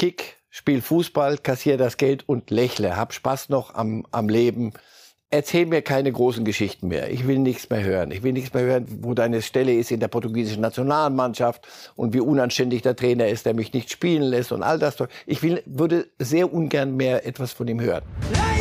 Kick, spiel Fußball, kassiere das Geld und lächle, hab Spaß noch am, am Leben. Erzähl mir keine großen Geschichten mehr. Ich will nichts mehr hören. Ich will nichts mehr hören, wo deine Stelle ist in der portugiesischen Nationalmannschaft und wie unanständig der Trainer ist, der mich nicht spielen lässt und all das. Ich will, würde sehr ungern mehr etwas von ihm hören. Leid!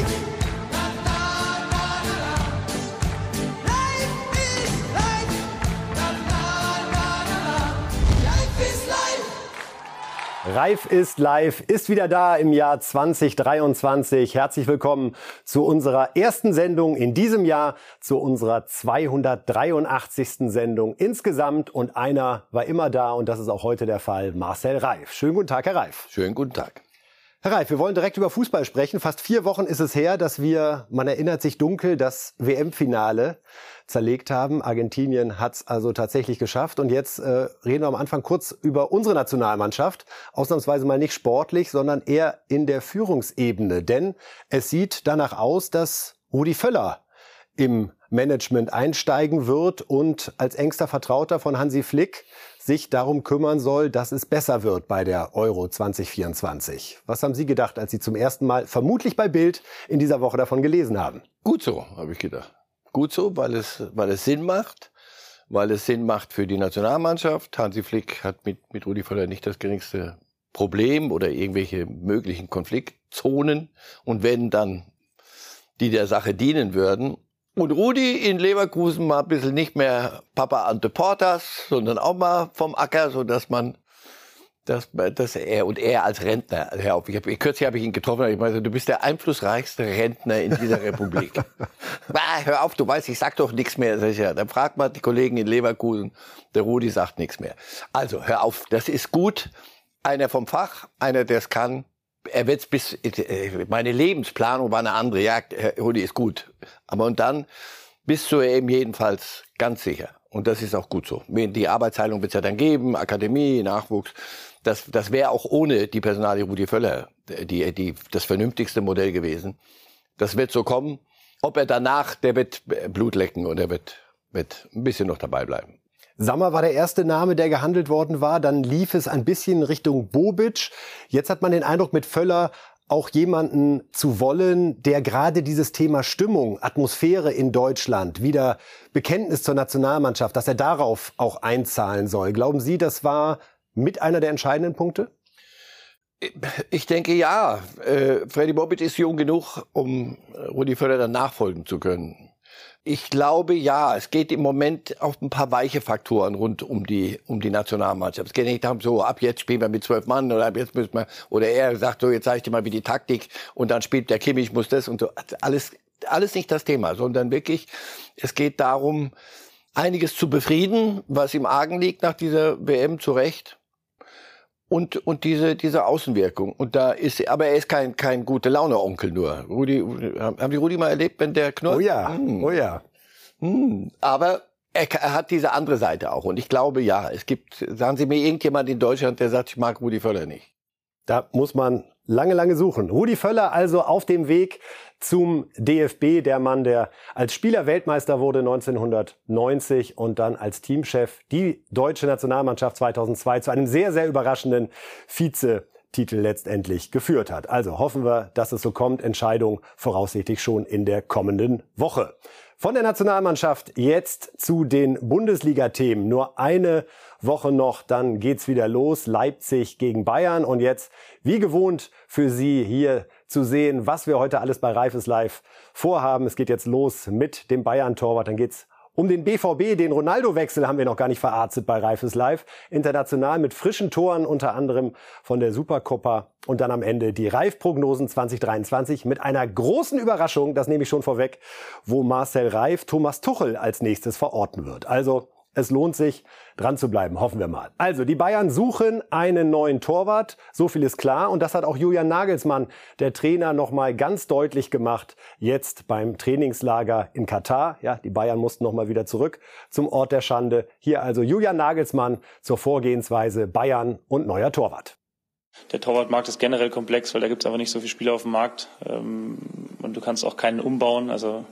Reif ist live, ist wieder da im Jahr 2023. Herzlich willkommen zu unserer ersten Sendung in diesem Jahr, zu unserer 283. Sendung insgesamt. Und einer war immer da und das ist auch heute der Fall, Marcel Reif. Schönen guten Tag, Herr Reif. Schönen guten Tag. Herr Reif, wir wollen direkt über Fußball sprechen. Fast vier Wochen ist es her, dass wir, man erinnert sich dunkel, das WM-Finale zerlegt haben. Argentinien hat es also tatsächlich geschafft. Und jetzt äh, reden wir am Anfang kurz über unsere Nationalmannschaft. Ausnahmsweise mal nicht sportlich, sondern eher in der Führungsebene. Denn es sieht danach aus, dass Rudi Völler im Management einsteigen wird und als engster Vertrauter von Hansi Flick sich darum kümmern soll, dass es besser wird bei der Euro 2024. Was haben Sie gedacht, als Sie zum ersten Mal vermutlich bei Bild in dieser Woche davon gelesen haben? Gut so, habe ich gedacht gut so, weil es, weil es Sinn macht, weil es Sinn macht für die Nationalmannschaft. Hansi Flick hat mit, mit Rudi Völler nicht das geringste Problem oder irgendwelche möglichen Konfliktzonen. Und wenn dann die der Sache dienen würden. Und Rudi in Leverkusen mal ein bisschen nicht mehr Papa Ante Portas, sondern auch mal vom Acker, so dass man dass, dass er und er als Rentner, hör auf, ich hab, kürzlich habe ich ihn getroffen, ich meinte, du bist der einflussreichste Rentner in dieser Republik. bah, hör auf, du weißt, ich sag doch nichts mehr. Ja, dann fragt mal die Kollegen in Leverkusen, der Rudi sagt nichts mehr. Also, hör auf, das ist gut. Einer vom Fach, einer, der es kann. Er wird's bis, meine Lebensplanung war eine andere. Ja, Rudi ist gut. Aber und dann bist du eben jedenfalls ganz sicher. Und das ist auch gut so. Die Arbeitsteilung wird es ja dann geben, Akademie, Nachwuchs das, das wäre auch ohne die Personalie Rudi Völler die, die, das vernünftigste Modell gewesen. Das wird so kommen. Ob er danach, der wird Blut lecken und er wird, wird ein bisschen noch dabei bleiben. Sammer war der erste Name, der gehandelt worden war. Dann lief es ein bisschen Richtung Bobic. Jetzt hat man den Eindruck, mit Völler auch jemanden zu wollen, der gerade dieses Thema Stimmung, Atmosphäre in Deutschland, wieder Bekenntnis zur Nationalmannschaft, dass er darauf auch einzahlen soll. Glauben Sie, das war mit einer der entscheidenden Punkte? Ich denke ja. Äh, Freddy Bobic ist jung genug, um Rudi Völler dann nachfolgen zu können. Ich glaube ja, es geht im Moment auf ein paar weiche Faktoren rund um die um die Nationalmannschaft. Es geht nicht darum, so ab jetzt spielen wir mit zwölf Mann oder ab jetzt müssen wir oder er sagt so jetzt zeige ich dir mal wie die Taktik und dann spielt der Kimmich muss das und so alles alles nicht das Thema, sondern wirklich es geht darum einiges zu befrieden, was im Argen liegt nach dieser WM zu Recht und, und diese, diese Außenwirkung. Und da ist, aber er ist kein, kein gute Laune-Onkel nur. Rudi, haben die Rudi mal erlebt, wenn der knurrt? Oh ja, hm. oh ja. Hm. Aber er, er, hat diese andere Seite auch. Und ich glaube, ja, es gibt, sagen Sie mir irgendjemand in Deutschland, der sagt, ich mag Rudi Völler nicht. Da muss man lange, lange suchen. Rudi Völler also auf dem Weg zum DFB, der Mann, der als Spieler Weltmeister wurde 1990 und dann als Teamchef die deutsche Nationalmannschaft 2002 zu einem sehr, sehr überraschenden Vize-Titel letztendlich geführt hat. Also hoffen wir, dass es so kommt. Entscheidung voraussichtlich schon in der kommenden Woche. Von der Nationalmannschaft jetzt zu den Bundesliga-Themen. Nur eine Woche noch, dann geht's wieder los. Leipzig gegen Bayern und jetzt, wie gewohnt, für Sie hier zu sehen, was wir heute alles bei Reifes Live vorhaben. Es geht jetzt los mit dem Bayern-Torwart. Dann geht's um den BVB, den Ronaldo-Wechsel haben wir noch gar nicht verarztet bei Reifes Live. International mit frischen Toren, unter anderem von der Supercoppa. Und dann am Ende die Reif-Prognosen 2023 mit einer großen Überraschung, das nehme ich schon vorweg, wo Marcel Reif Thomas Tuchel als nächstes verorten wird. Also es lohnt sich, dran zu bleiben, hoffen wir mal. Also, die Bayern suchen einen neuen Torwart, so viel ist klar. Und das hat auch Julian Nagelsmann, der Trainer, nochmal ganz deutlich gemacht, jetzt beim Trainingslager in Katar. Ja, die Bayern mussten nochmal wieder zurück zum Ort der Schande. Hier also Julian Nagelsmann zur Vorgehensweise Bayern und neuer Torwart. Der Torwartmarkt ist generell komplex, weil da gibt es einfach nicht so viele Spieler auf dem Markt. Ähm, und du kannst auch keinen umbauen. Also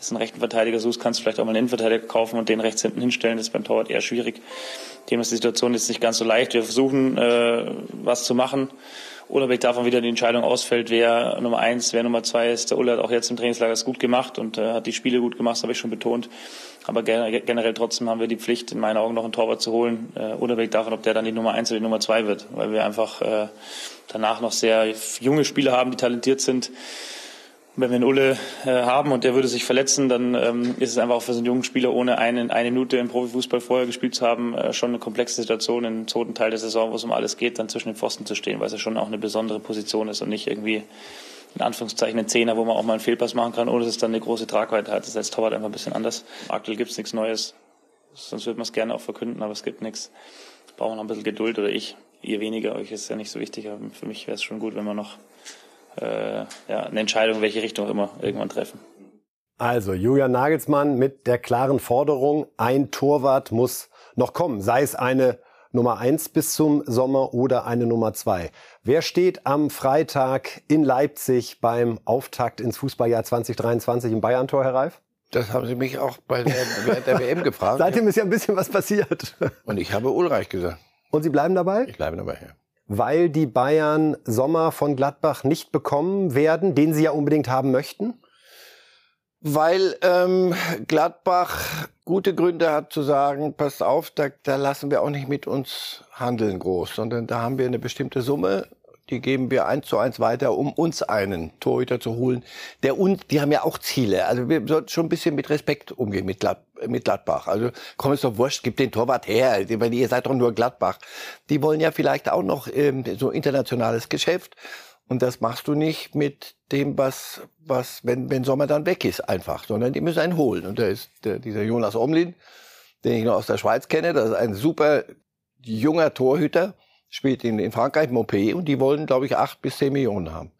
jetzt einen rechten Verteidiger suchst, kannst du vielleicht auch mal einen Innenverteidiger kaufen und den rechts hinten hinstellen. Das ist beim Torwart eher schwierig. Dem ist die Situation jetzt nicht ganz so leicht. Wir versuchen, äh, was zu machen. Unabhängig davon wieder die Entscheidung ausfällt, wer Nummer eins, wer Nummer zwei ist. Der Ulle hat auch jetzt im Trainingslager es gut gemacht und äh, hat die Spiele gut gemacht, das habe ich schon betont. Aber generell trotzdem haben wir die Pflicht, in meinen Augen noch einen Torwart zu holen, äh, unabhängig davon, ob der dann die Nummer eins oder die Nummer zwei wird, weil wir einfach äh, danach noch sehr junge Spieler haben, die talentiert sind wenn wir einen Ulle äh, haben und der würde sich verletzen, dann ähm, ist es einfach auch für so einen jungen Spieler, ohne eine, eine Minute im Profifußball vorher gespielt zu haben, äh, schon eine komplexe Situation im zweiten Teil der Saison, wo es um alles geht, dann zwischen den Pfosten zu stehen, weil es ja schon auch eine besondere Position ist und nicht irgendwie in Anführungszeichen ein Zehner, wo man auch mal einen Fehlpass machen kann, ohne dass es dann eine große Tragweite hat. Das ist als Torwart einfach ein bisschen anders. Aktuell gibt es nichts Neues, sonst würde man es gerne auch verkünden, aber es gibt nichts. Brauchen wir noch ein bisschen Geduld oder ich. Ihr weniger, euch ist ja nicht so wichtig, aber für mich wäre es schon gut, wenn wir noch ja, eine Entscheidung, in welche Richtung immer, irgendwann treffen. Also Julian Nagelsmann mit der klaren Forderung, ein Torwart muss noch kommen, sei es eine Nummer eins bis zum Sommer oder eine Nummer zwei. Wer steht am Freitag in Leipzig beim Auftakt ins Fußballjahr 2023 im Bayern-Tor, Herr Reif? Das haben Sie mich auch bei der, während der WM gefragt. Seitdem ist ja ein bisschen was passiert. Und ich habe Ulreich gesagt. Und Sie bleiben dabei? Ich bleibe dabei, ja weil die Bayern Sommer von Gladbach nicht bekommen werden, den sie ja unbedingt haben möchten? Weil ähm, Gladbach gute Gründe hat zu sagen, passt auf, da, da lassen wir auch nicht mit uns handeln groß, sondern da haben wir eine bestimmte Summe die geben wir eins zu eins weiter, um uns einen Torhüter zu holen. Der und die haben ja auch Ziele. Also wir sollten schon ein bisschen mit Respekt umgehen mit, Glad, mit Gladbach. Also komm es doch wurscht, gib den Torwart her, ihr seid doch nur Gladbach. Die wollen ja vielleicht auch noch ähm, so internationales Geschäft. Und das machst du nicht mit dem, was, was, wenn, wenn Sommer dann weg ist, einfach, sondern die müssen einen holen. Und da ist der, dieser Jonas Omlin, den ich noch aus der Schweiz kenne, das ist ein super junger Torhüter spielt in, in Frankreich Montpellier und die wollen, glaube ich, acht bis zehn Millionen haben.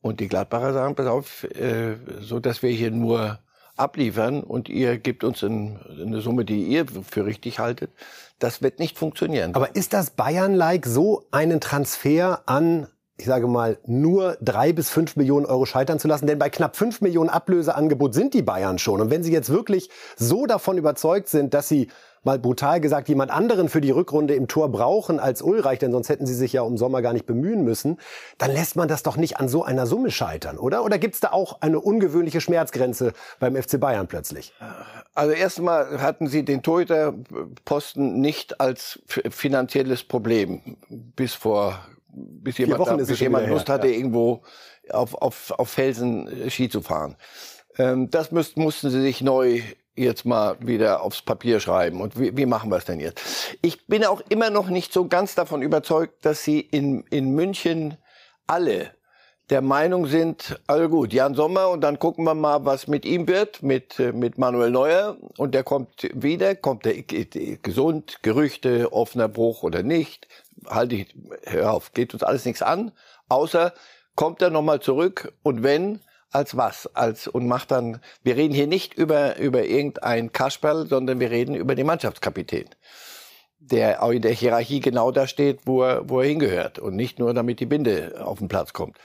Und die Gladbacher sagen, pass auf, äh, so dass wir hier nur abliefern und ihr gebt uns ein, eine Summe, die ihr für richtig haltet. Das wird nicht funktionieren. Aber ist das Bayern-like so einen Transfer an ich sage mal, nur drei bis fünf Millionen Euro scheitern zu lassen. Denn bei knapp fünf Millionen Ablöseangebot sind die Bayern schon. Und wenn sie jetzt wirklich so davon überzeugt sind, dass sie mal brutal gesagt, jemand anderen für die Rückrunde im Tor brauchen als Ulreich, denn sonst hätten sie sich ja um Sommer gar nicht bemühen müssen, dann lässt man das doch nicht an so einer Summe scheitern, oder? Oder gibt's da auch eine ungewöhnliche Schmerzgrenze beim FC Bayern plötzlich? Also erstmal hatten sie den Torhüterposten nicht als finanzielles Problem bis vor bis jemand, da, bis jemand Lust her, hatte, ja. irgendwo auf, auf, auf Felsen äh, Ski zu fahren. Ähm, das müsst, mussten sie sich neu jetzt mal wieder aufs Papier schreiben. Und wie, wie machen wir es denn jetzt? Ich bin auch immer noch nicht so ganz davon überzeugt, dass sie in, in München alle der Meinung sind, also gut, Jan Sommer und dann gucken wir mal, was mit ihm wird, mit, äh, mit Manuel Neuer und der kommt wieder, kommt der gesund, Gerüchte, offener Bruch oder nicht, halte ich, hör auf, geht uns alles nichts an, außer kommt er nochmal zurück und wenn, als was? Als und macht dann. Wir reden hier nicht über über irgendein Kasperl, sondern wir reden über den Mannschaftskapitän, der auch in der Hierarchie genau da steht, wo er wo er hingehört und nicht nur damit die Binde auf den Platz kommt.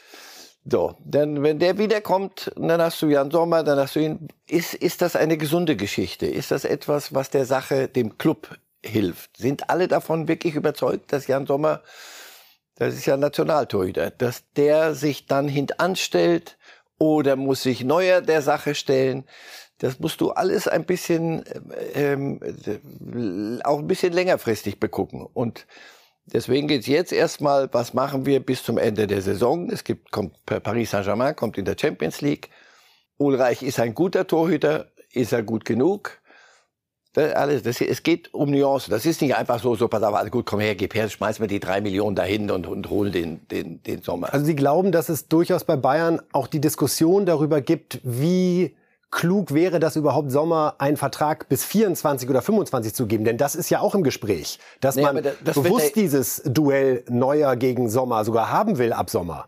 So, dann wenn der wiederkommt, dann hast du Jan Sommer, dann hast du ihn. Ist ist das eine gesunde Geschichte? Ist das etwas, was der Sache dem Club hilft? Sind alle davon wirklich überzeugt, dass Jan Sommer das ist ja Nationaltorhüter, dass der sich dann hintanstellt, oder muss sich neuer der Sache stellen. Das musst du alles ein bisschen, ähm, auch ein bisschen längerfristig begucken. Und deswegen geht's jetzt erstmal, was machen wir bis zum Ende der Saison? Es gibt, kommt Paris Saint-Germain, kommt in der Champions League. Ulreich ist ein guter Torhüter, ist er gut genug? Das alles, das, es geht um Nuancen. Das ist nicht einfach so, so, pass auf, alles gut, komm her, gib her, schmeiß mir die drei Millionen dahin und, und hol den, den, den Sommer. Also Sie glauben, dass es durchaus bei Bayern auch die Diskussion darüber gibt, wie klug wäre das überhaupt Sommer einen Vertrag bis 24 oder 25 zu geben? Denn das ist ja auch im Gespräch, dass nee, man das bewusst dieses Duell Neuer gegen Sommer sogar haben will ab Sommer.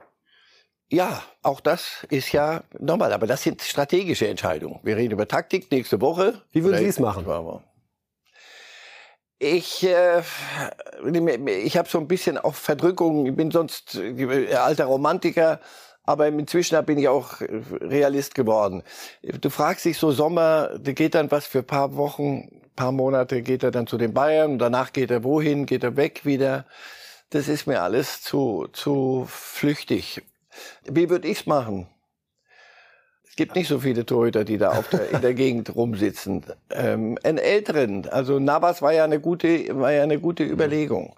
Ja, auch das ist ja normal, aber das sind strategische Entscheidungen. Wir reden über Taktik nächste Woche. Wie würden Sie es machen? Ich, äh, ich habe so ein bisschen auch Verdrückung. Ich bin sonst alter Romantiker, Aber inzwischen bin ich auch Realist geworden. Du fragst dich so Sommer, da geht dann was für paar Wochen, paar Monate geht er dann zu den Bayern danach geht er wohin, geht er weg wieder. Das ist mir alles zu, zu flüchtig. Wie würde ich's machen? Es gibt nicht so viele Torhüter, die da der, in der Gegend rumsitzen. Ähm, einen älteren, also Navas war ja eine gute, war ja eine gute Überlegung.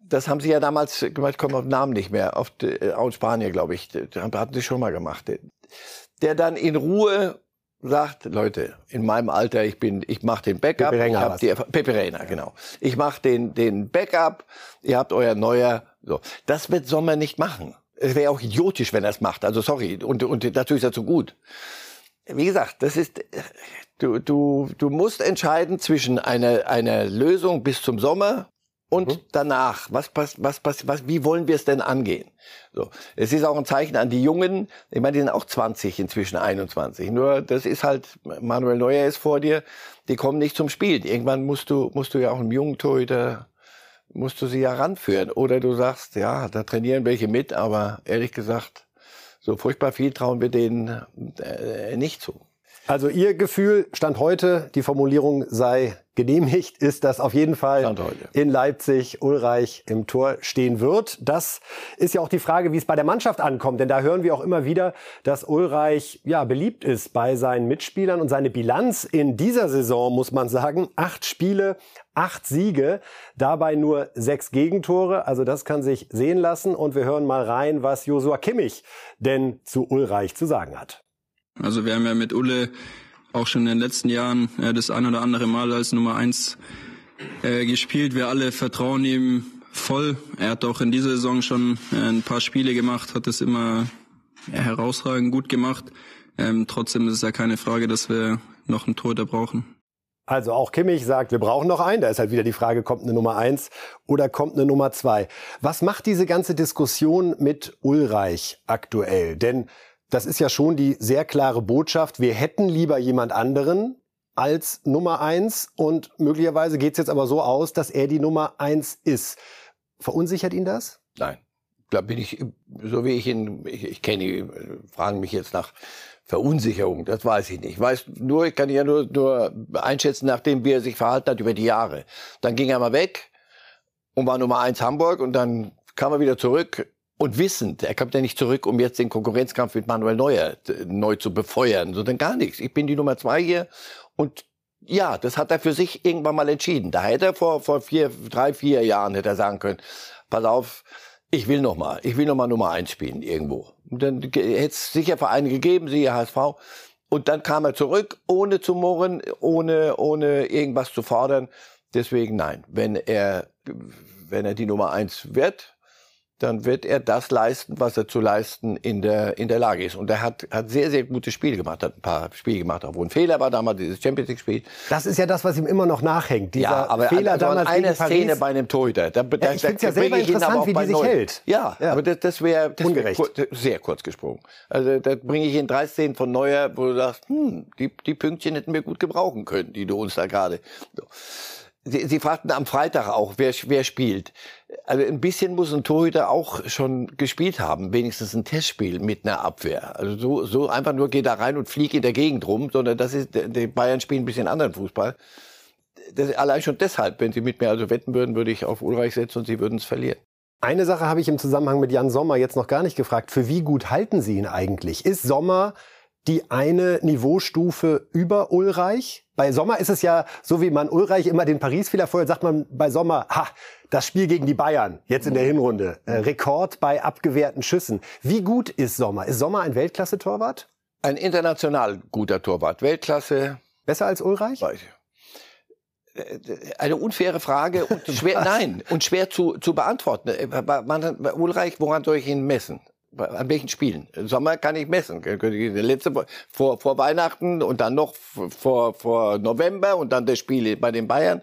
Das haben sie ja damals, ich komme auf den Namen nicht mehr, auf äh, Spanier, glaube ich, hatten sie schon mal gemacht. Der dann in Ruhe sagt, Leute, in meinem Alter, ich bin, ich mache den Backup, Pepe ich hab die, Pepe Reina, genau. Ich mache den, den Backup, ihr habt euer neuer, so. Das wird Sommer nicht machen. Es wäre auch idiotisch, wenn er es macht. Also sorry. Und, und natürlich ist er zu gut. Wie gesagt, das ist, du, du, du musst entscheiden zwischen einer, einer Lösung bis zum Sommer und mhm. danach. Was, was, was, was, was, wie wollen wir es denn angehen? So. Es ist auch ein Zeichen an die Jungen. Ich meine, die sind auch 20, inzwischen 21. Nur, das ist halt, Manuel Neuer ist vor dir. Die kommen nicht zum Spiel. Irgendwann musst du, musst du ja auch einem jungen Torhüter musst du sie ja ranführen. Oder du sagst, ja, da trainieren welche mit, aber ehrlich gesagt, so furchtbar viel trauen wir denen äh, nicht zu. Also Ihr Gefühl stand heute, die Formulierung sei genehmigt, ist, dass auf jeden Fall in Leipzig Ulreich im Tor stehen wird. Das ist ja auch die Frage, wie es bei der Mannschaft ankommt. Denn da hören wir auch immer wieder, dass Ulreich ja beliebt ist bei seinen Mitspielern und seine Bilanz in dieser Saison, muss man sagen, acht Spiele, acht Siege, dabei nur sechs Gegentore. Also das kann sich sehen lassen. Und wir hören mal rein, was Josua Kimmich denn zu Ulreich zu sagen hat. Also wir haben ja mit Ulle auch schon in den letzten Jahren äh, das ein oder andere Mal als Nummer eins äh, gespielt. Wir alle vertrauen ihm voll. Er hat auch in dieser Saison schon äh, ein paar Spiele gemacht, hat es immer herausragend gut gemacht. Ähm, trotzdem ist es ja keine Frage, dass wir noch einen Torhüter brauchen. Also auch Kimmich sagt, wir brauchen noch einen. Da ist halt wieder die Frage, kommt eine Nummer eins oder kommt eine Nummer zwei? Was macht diese ganze Diskussion mit Ulreich aktuell? Denn das ist ja schon die sehr klare Botschaft. Wir hätten lieber jemand anderen als Nummer eins und möglicherweise geht es jetzt aber so aus, dass er die Nummer eins ist. Verunsichert ihn das? Nein. Da bin ich, so wie ich ihn, ich, ich kenne ihn, fragen mich jetzt nach Verunsicherung, das weiß ich nicht. Ich weiß nur, ich kann ja nur, nur einschätzen, nachdem wie er sich verhalten hat über die Jahre. Dann ging er mal weg und war Nummer eins Hamburg und dann kam er wieder zurück und wissend, er kommt ja nicht zurück, um jetzt den Konkurrenzkampf mit Manuel Neuer neu zu befeuern, sondern gar nichts. Ich bin die Nummer zwei hier und ja, das hat er für sich irgendwann mal entschieden. Da hätte er vor, vor vier, drei, vier Jahren hätte er sagen können, pass auf, ich will noch mal, ich will noch mal Nummer eins spielen irgendwo. Und dann hätte es sicher Vereine gegeben, siehe HSV. Und dann kam er zurück, ohne zu murren, ohne, ohne irgendwas zu fordern. Deswegen nein. Wenn er, wenn er die Nummer eins wird, dann wird er das leisten, was er zu leisten in der, in der Lage ist. Und er hat, hat sehr, sehr gute Spiele gemacht, hat ein paar Spiele gemacht, auch wo ein Fehler war damals, dieses Champions League Spiel. Das ist ja das, was ihm immer noch nachhängt. Dieser ja, aber Fehler also damals eine Szene Paris. bei einem Torhüter. Da, da, ja, ich finde es ja selber interessant, wie die sich neu. hält. Ja, ja, aber das, das wäre wär kur sehr kurz gesprungen. Also da bringe ich in drei Szenen von Neuer, wo du sagst, hm, die, die Pünktchen hätten wir gut gebrauchen können, die du uns da gerade... So. Sie, Sie fragten am Freitag auch, wer, wer spielt. Also ein bisschen muss ein Torhüter auch schon gespielt haben, wenigstens ein Testspiel mit einer Abwehr. Also so, so einfach nur geh da rein und flieg in der Gegend rum, sondern das ist, die Bayern spielen ein bisschen anderen Fußball. Das, allein schon deshalb, wenn Sie mit mir also wetten würden, würde ich auf Ulreich setzen und Sie würden es verlieren. Eine Sache habe ich im Zusammenhang mit Jan Sommer jetzt noch gar nicht gefragt. Für wie gut halten Sie ihn eigentlich? Ist Sommer die eine Niveaustufe über Ulreich? Bei Sommer ist es ja so, wie man Ulreich immer den Paris-Fehler vorher sagt man bei Sommer, ha, das Spiel gegen die Bayern, jetzt in der Hinrunde. Äh, Rekord bei abgewehrten Schüssen. Wie gut ist Sommer? Ist Sommer ein Weltklasse-Torwart? Ein international guter Torwart. Weltklasse. Besser als Ulreich? Weiß ich. Äh, eine unfaire Frage und schwer, nein, und schwer zu, zu beantworten. Äh, man, Ulreich, woran soll ich ihn messen? An welchen Spielen? Sommer kann ich messen. Letzte vor, vor Weihnachten und dann noch vor, vor November und dann das Spiel bei den Bayern.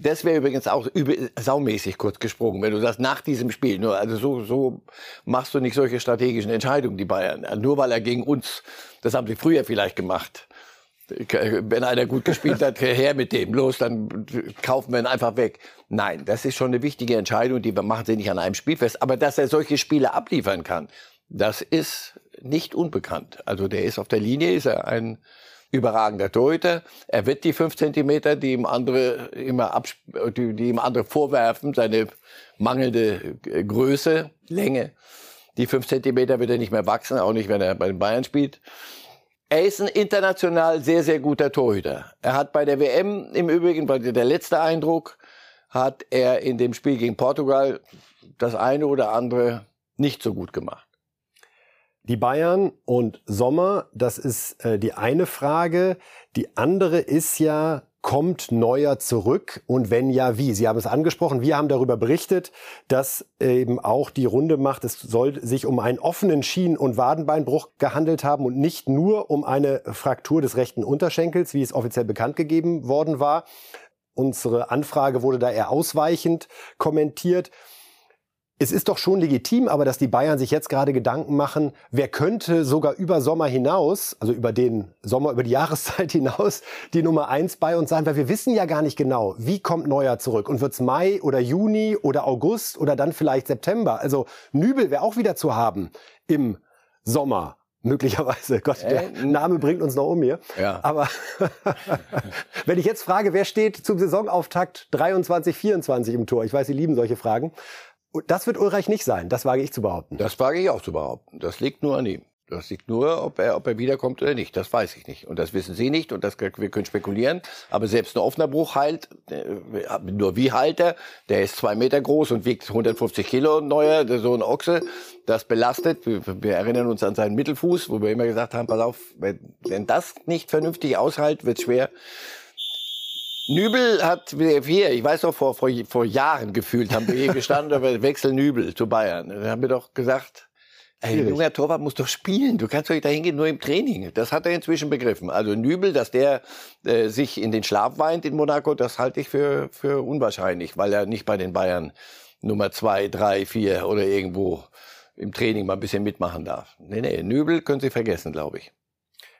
Das wäre übrigens auch übe, saumäßig kurz gesprungen, wenn du sagst, nach diesem Spiel. Nur, also so, so machst du nicht solche strategischen Entscheidungen, die Bayern. Nur weil er gegen uns, das haben sie früher vielleicht gemacht. Wenn einer gut gespielt hat, her mit dem. Los, dann kaufen wir ihn einfach weg. Nein, das ist schon eine wichtige Entscheidung, die wir machen sie nicht an einem Spiel fest. Aber dass er solche Spiele abliefern kann, Das ist nicht unbekannt. Also der ist auf der Linie, ist er ein überragender Torhüter. Er wird die fünf Zentimeter, die ihm andere immer die, die ihm andere vorwerfen, seine mangelnde Größe, Länge, die fünf Zentimeter wird er nicht mehr wachsen, auch nicht, wenn er bei den Bayern spielt. Er ist ein international sehr, sehr guter Torhüter. Er hat bei der WM im Übrigen, der letzte Eindruck, hat er in dem Spiel gegen Portugal das eine oder andere nicht so gut gemacht. Die Bayern und Sommer, das ist äh, die eine Frage. Die andere ist ja, kommt Neuer zurück und wenn ja, wie? Sie haben es angesprochen, wir haben darüber berichtet, dass eben auch die Runde macht, es soll sich um einen offenen Schien- und Wadenbeinbruch gehandelt haben und nicht nur um eine Fraktur des rechten Unterschenkels, wie es offiziell bekannt gegeben worden war. Unsere Anfrage wurde da eher ausweichend kommentiert es ist doch schon legitim, aber dass die Bayern sich jetzt gerade Gedanken machen, wer könnte sogar über Sommer hinaus, also über den Sommer, über die Jahreszeit hinaus, die Nummer eins bei uns sein, weil wir wissen ja gar nicht genau, wie kommt Neuer zurück und wird's Mai oder Juni oder August oder dann vielleicht September. Also Nübel wäre auch wieder zu haben im Sommer. Möglicherweise. Gott, der äh, Name bringt uns noch um hier. Ja. Aber wenn ich jetzt frage, wer steht zum Saisonauftakt 23, 24 im Tor? Ich weiß, Sie lieben solche Fragen. Das wird Ulreich nicht sein, das wage ich zu behaupten. Das wage ich auch zu behaupten. Das liegt nur an ihm. Das liegt nur, ob er, ob er wiederkommt oder nicht. Das weiß ich nicht. Und das wissen Sie nicht. Und das, wir können spekulieren. Aber selbst ein offener Bruch heilt. Äh, nur wie heilt er? Der ist zwei Meter groß und wiegt 150 Kilo neuer, so ein Ochse. Das belastet. Wir, wir erinnern uns an seinen Mittelfuß, wo wir immer gesagt haben, pass auf, wenn, wenn das nicht vernünftig aushält, wird schwer. Nübel hat, wir, ich weiß noch, vor, vor, vor Jahren gefühlt, haben wir hier gestanden, aber Wechsel Nübel zu Bayern. Da haben wir doch gesagt, ey, ein junger Torwart muss doch spielen. Du kannst doch nicht dahin gehen, nur im Training. Das hat er inzwischen begriffen. Also Nübel, dass der äh, sich in den Schlaf weint in Monaco, das halte ich für, für unwahrscheinlich, weil er nicht bei den Bayern Nummer zwei, drei, vier oder irgendwo im Training mal ein bisschen mitmachen darf. Nee, nee, Nübel können Sie vergessen, glaube ich.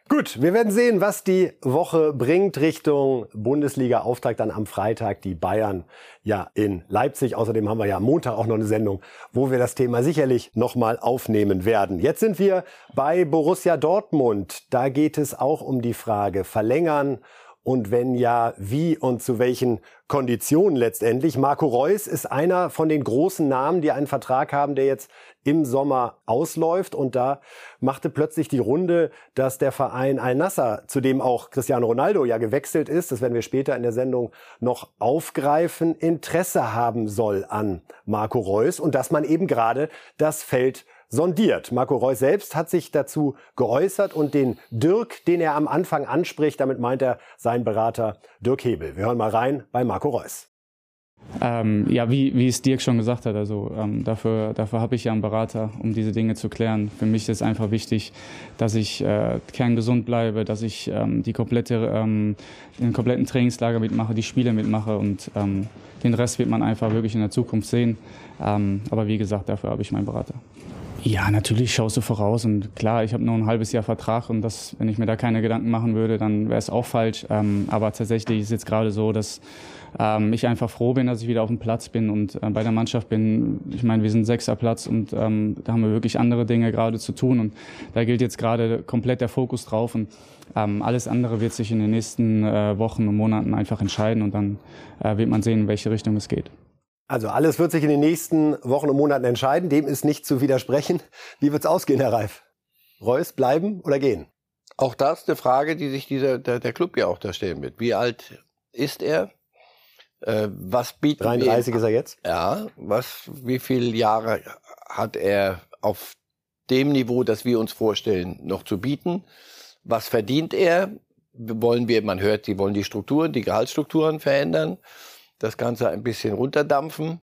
Gut, wir werden sehen, was die Woche bringt Richtung Bundesliga-Auftakt dann am Freitag. Die Bayern ja in Leipzig. Außerdem haben wir ja Montag auch noch eine Sendung, wo wir das Thema sicherlich nochmal aufnehmen werden. Jetzt sind wir bei Borussia Dortmund. Da geht es auch um die Frage verlängern und wenn ja, wie und zu welchen Konditionen letztendlich. Marco Reus ist einer von den großen Namen, die einen Vertrag haben, der jetzt im Sommer ausläuft. Und da machte plötzlich die Runde, dass der Verein Al-Nassr, zu dem auch Cristiano Ronaldo ja gewechselt ist, das werden wir später in der Sendung noch aufgreifen, Interesse haben soll an Marco Reus und dass man eben gerade das Feld sondiert. Marco Reus selbst hat sich dazu geäußert und den Dirk, den er am Anfang anspricht, damit meint er seinen Berater Dirk Hebel. Wir hören mal rein bei Marco Reus. Ähm, ja, wie, wie es Dirk schon gesagt hat, also ähm, dafür, dafür habe ich ja einen Berater, um diese Dinge zu klären. Für mich ist einfach wichtig, dass ich äh, kerngesund bleibe, dass ich ähm, die komplette, ähm, den kompletten Trainingslager mitmache, die Spiele mitmache und ähm, den Rest wird man einfach wirklich in der Zukunft sehen. Ähm, aber wie gesagt, dafür habe ich meinen Berater. Ja, natürlich schaust du voraus und klar, ich habe nur ein halbes Jahr Vertrag und das, wenn ich mir da keine Gedanken machen würde, dann wäre es auch falsch. Ähm, aber tatsächlich ist es jetzt gerade so, dass ähm, ich einfach froh bin, dass ich wieder auf dem Platz bin und äh, bei der Mannschaft bin. Ich meine, wir sind sechster Platz und ähm, da haben wir wirklich andere Dinge gerade zu tun und da gilt jetzt gerade komplett der Fokus drauf und ähm, alles andere wird sich in den nächsten äh, Wochen und Monaten einfach entscheiden und dann äh, wird man sehen, in welche Richtung es geht. Also alles wird sich in den nächsten Wochen und Monaten entscheiden. Dem ist nicht zu widersprechen. Wie wird's ausgehen, Herr Reif? Reus bleiben oder gehen? Auch das ist eine Frage, die sich dieser, der, der Club ja auch da stellen wird. Wie alt ist er? Äh, was bietet 33 ist er jetzt? Ja. Was, wie viele Jahre hat er auf dem Niveau, das wir uns vorstellen, noch zu bieten? Was verdient er? Wollen wir, man hört, sie wollen die Strukturen, die Gehaltsstrukturen verändern das Ganze ein bisschen runterdampfen.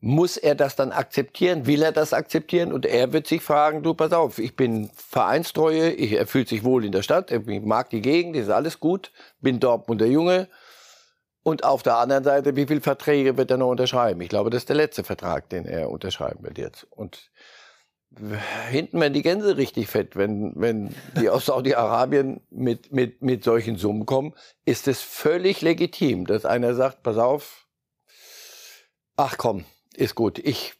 Muss er das dann akzeptieren? Will er das akzeptieren? Und er wird sich fragen, du, pass auf, ich bin Vereinstreue, ich, er fühlt sich wohl in der Stadt, er mag die Gegend, ist alles gut, bin Dortmunder Junge. Und auf der anderen Seite, wie viele Verträge wird er noch unterschreiben? Ich glaube, das ist der letzte Vertrag, den er unterschreiben wird jetzt. Und hinten werden die Gänse richtig fett, wenn, wenn die aus Saudi-Arabien mit, mit, mit solchen Summen kommen, ist es völlig legitim, dass einer sagt, pass auf, ach komm, ist gut, ich